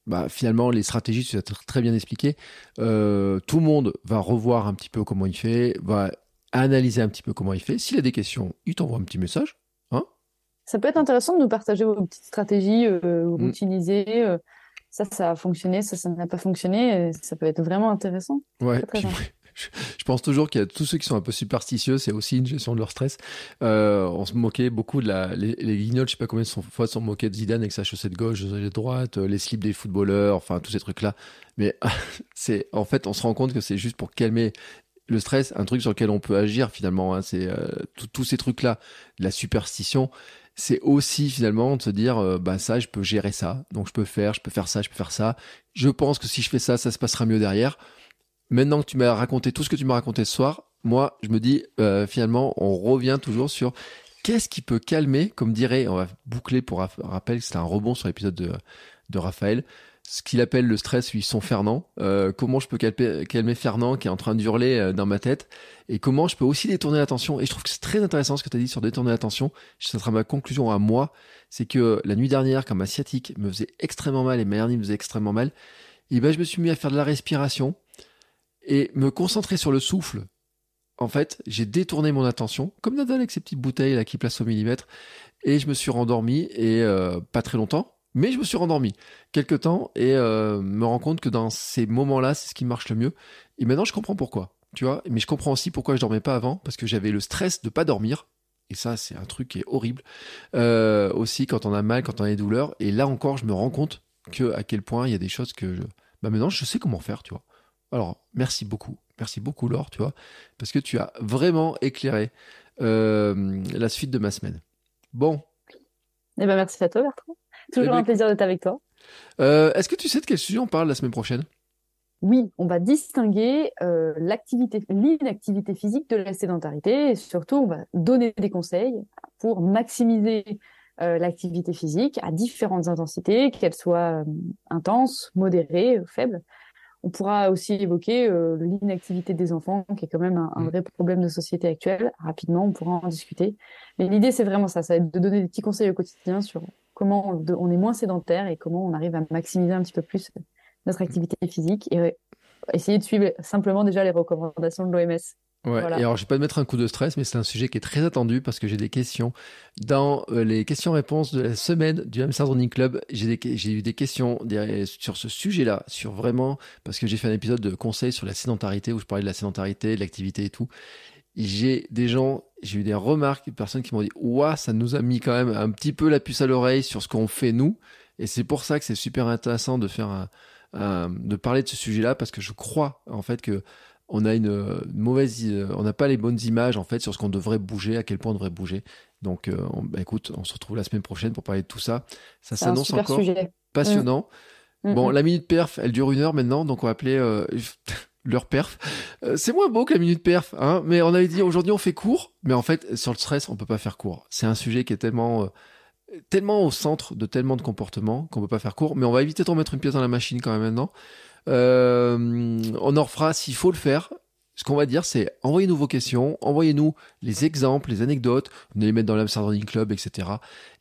bah, finalement, les stratégies, tu as très bien expliqué. Euh, tout le monde va revoir un petit peu comment il fait, va analyser un petit peu comment il fait. S'il a des questions, il t'envoie un petit message. Hein ça peut être intéressant de nous partager vos petites stratégies euh, mm. routinisées. Euh, ça, ça a fonctionné, ça, ça n'a pas fonctionné. Ça peut être vraiment intéressant. Ouais, je, pense toujours qu'il y a tous ceux qui sont un peu superstitieux, c'est aussi une gestion de leur stress. Euh, on se moquait beaucoup de la, les, les guignols, je sais pas combien de fois sont moqués de Zidane avec sa chaussette gauche, de droite, les slips des footballeurs, enfin tous ces trucs-là. Mais c'est, en fait, on se rend compte que c'est juste pour calmer le stress, un truc sur lequel on peut agir finalement. Hein, c'est euh, tous ces trucs-là, la superstition c'est aussi finalement de se dire euh, bah ça je peux gérer ça donc je peux faire je peux faire ça je peux faire ça je pense que si je fais ça ça se passera mieux derrière maintenant que tu m'as raconté tout ce que tu m'as raconté ce soir, moi, je me dis, euh, finalement, on revient toujours sur qu'est-ce qui peut calmer, comme dirait, on va boucler pour rappel, c'est un rebond sur l'épisode de, de Raphaël, ce qu'il appelle le stress, lui, son Fernand. Euh, comment je peux calmer, Fernand qui est en train de hurler euh, dans ma tête et comment je peux aussi détourner l'attention. Et je trouve que c'est très intéressant ce que tu as dit sur détourner l'attention. Ce sera ma conclusion à moi. C'est que la nuit dernière, quand ma sciatique me faisait extrêmement mal et ma hernie me faisait extrêmement mal, et ben je me suis mis à faire de la respiration et me concentrer sur le souffle en fait, j'ai détourné mon attention, comme Nadal avec ses petites bouteilles là qui placent au millimètre, et je me suis rendormi et euh, pas très longtemps, mais je me suis rendormi quelque temps et euh, me rends compte que dans ces moments-là, c'est ce qui marche le mieux. Et maintenant, je comprends pourquoi, tu vois. Mais je comprends aussi pourquoi je dormais pas avant, parce que j'avais le stress de pas dormir. Et ça, c'est un truc qui est horrible. Euh, aussi, quand on a mal, quand on a des douleurs. Et là encore, je me rends compte que à quel point il y a des choses que je... bah maintenant, je sais comment faire, tu vois. Alors, merci beaucoup. Merci beaucoup, Laure, tu vois, parce que tu as vraiment éclairé euh, la suite de ma semaine. Bon. Eh ben, merci à toi, Bertrand. Toujours eh ben, un plaisir d'être avec toi. Euh, est-ce que tu sais de quel sujet on parle la semaine prochaine? Oui, on va distinguer euh, l'activité, l'inactivité physique de la sédentarité et surtout on va donner des conseils pour maximiser l'activité physique à différentes intensités, qu'elles soient intenses, modérées, faibles. On pourra aussi évoquer euh, l'inactivité des enfants, qui est quand même un, mm. vrai problème de société actuelle. Rapidement, on pourra en discuter. Mais l'idée, c'est vraiment ça, ça va être de donner des petits conseils au quotidien sur comment on est moins sédentaire et comment on arrive à maximiser un petit peu plus notre activité physique et essayer de suivre simplement déjà les recommandations de l'OMS. Ouais, et alors je vais pas te mettre un coup de stress, mais c'est un sujet qui est très attendu parce que j'ai des questions. Dans euh, les questions-réponses de la semaine du Hamster Running Club, j'ai eu des questions sur ce sujet-là, sur vraiment, parce que j'ai fait un épisode de conseils sur la sédentarité où je parlais de la sédentarité, de l'activité et tout. J'ai des gens, j'ai eu des remarques, des personnes qui m'ont dit, ouah, ça nous a mis quand même un petit peu la puce à l'oreille sur ce qu'on fait nous. Et c'est pour ça que c'est super intéressant de faire un, de parler de ce sujet-là parce que je crois en fait que on a une, mauvaise, on n'a pas les bonnes images en fait sur ce qu'on devrait bouger, à quel point on devrait bouger. Donc, euh, bah, écoute, on se retrouve la semaine prochaine pour parler de tout ça. Ça s'annonce encore passionnant. Mm. Mm, bon, mm. la minute perf, elle dure une heure maintenant, donc on va appeler euh, l'heure perf. Euh, c'est moins beau que la minute perf, hein, mais on avait dit aujourd'hui on fait court, mais en fait sur le stress on peut pas faire court. C'est un sujet qui est tellement tellement au centre de tellement de comportements qu'on peut pas faire court, mais on va éviter de remettre une pièce dans la machine quand même maintenant. Euh, on en refera s'il faut le faire. Ce qu'on va dire, c'est envoyez-nous vos questions, envoyez-nous les exemples, les anecdotes, on les mettre dans l'Amsterdam Club, etc.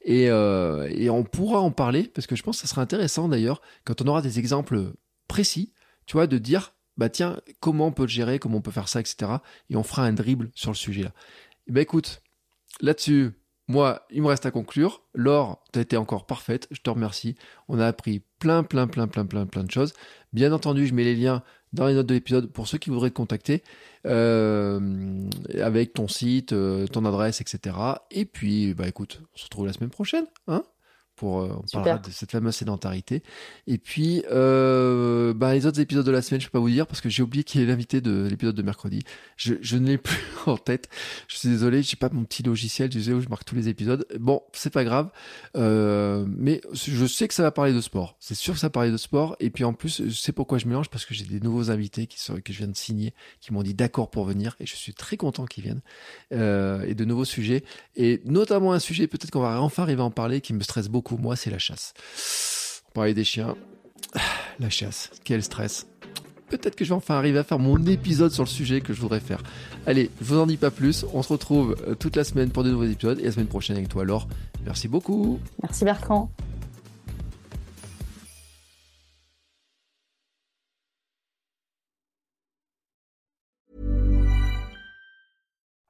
Et, euh, et on pourra en parler, parce que je pense que ça sera intéressant d'ailleurs, quand on aura des exemples précis, tu vois, de dire, bah tiens, comment on peut le gérer, comment on peut faire ça, etc. Et on fera un dribble sur le sujet là. Ben écoute, là-dessus, moi, il me reste à conclure. Laure, tu as été encore parfaite. Je te remercie. On a appris plein, plein, plein, plein, plein, plein de choses. Bien entendu, je mets les liens dans les notes de l'épisode pour ceux qui voudraient te contacter euh, avec ton site, euh, ton adresse, etc. Et puis, bah écoute, on se retrouve la semaine prochaine. Hein pour euh, on parlera de cette fameuse sédentarité. Et puis euh, bah, les autres épisodes de la semaine, je peux pas vous dire parce que j'ai oublié qui est l'invité de l'épisode de mercredi. Je, je ne l'ai plus en tête. Je suis désolé, j'ai pas mon petit logiciel, tu sais où je marque tous les épisodes. Bon, c'est pas grave, euh, mais je sais que ça va parler de sport. C'est sûr que ça va parler de sport. Et puis en plus, je sais pourquoi je mélange parce que j'ai des nouveaux invités qui sont, que je viens de signer, qui m'ont dit d'accord pour venir et je suis très content qu'ils viennent euh, et de nouveaux sujets et notamment un sujet peut-être qu'on va enfin arriver à en parler qui me stresse beaucoup moi, c'est la chasse. On parlait des chiens. La chasse, quel stress. Peut-être que je vais enfin arriver à faire mon épisode sur le sujet que je voudrais faire. Allez, je vous en dis pas plus. On se retrouve euh, toute la semaine pour de nouveaux épisodes et la semaine prochaine avec toi, Laure. Merci beaucoup. Merci Bertrand.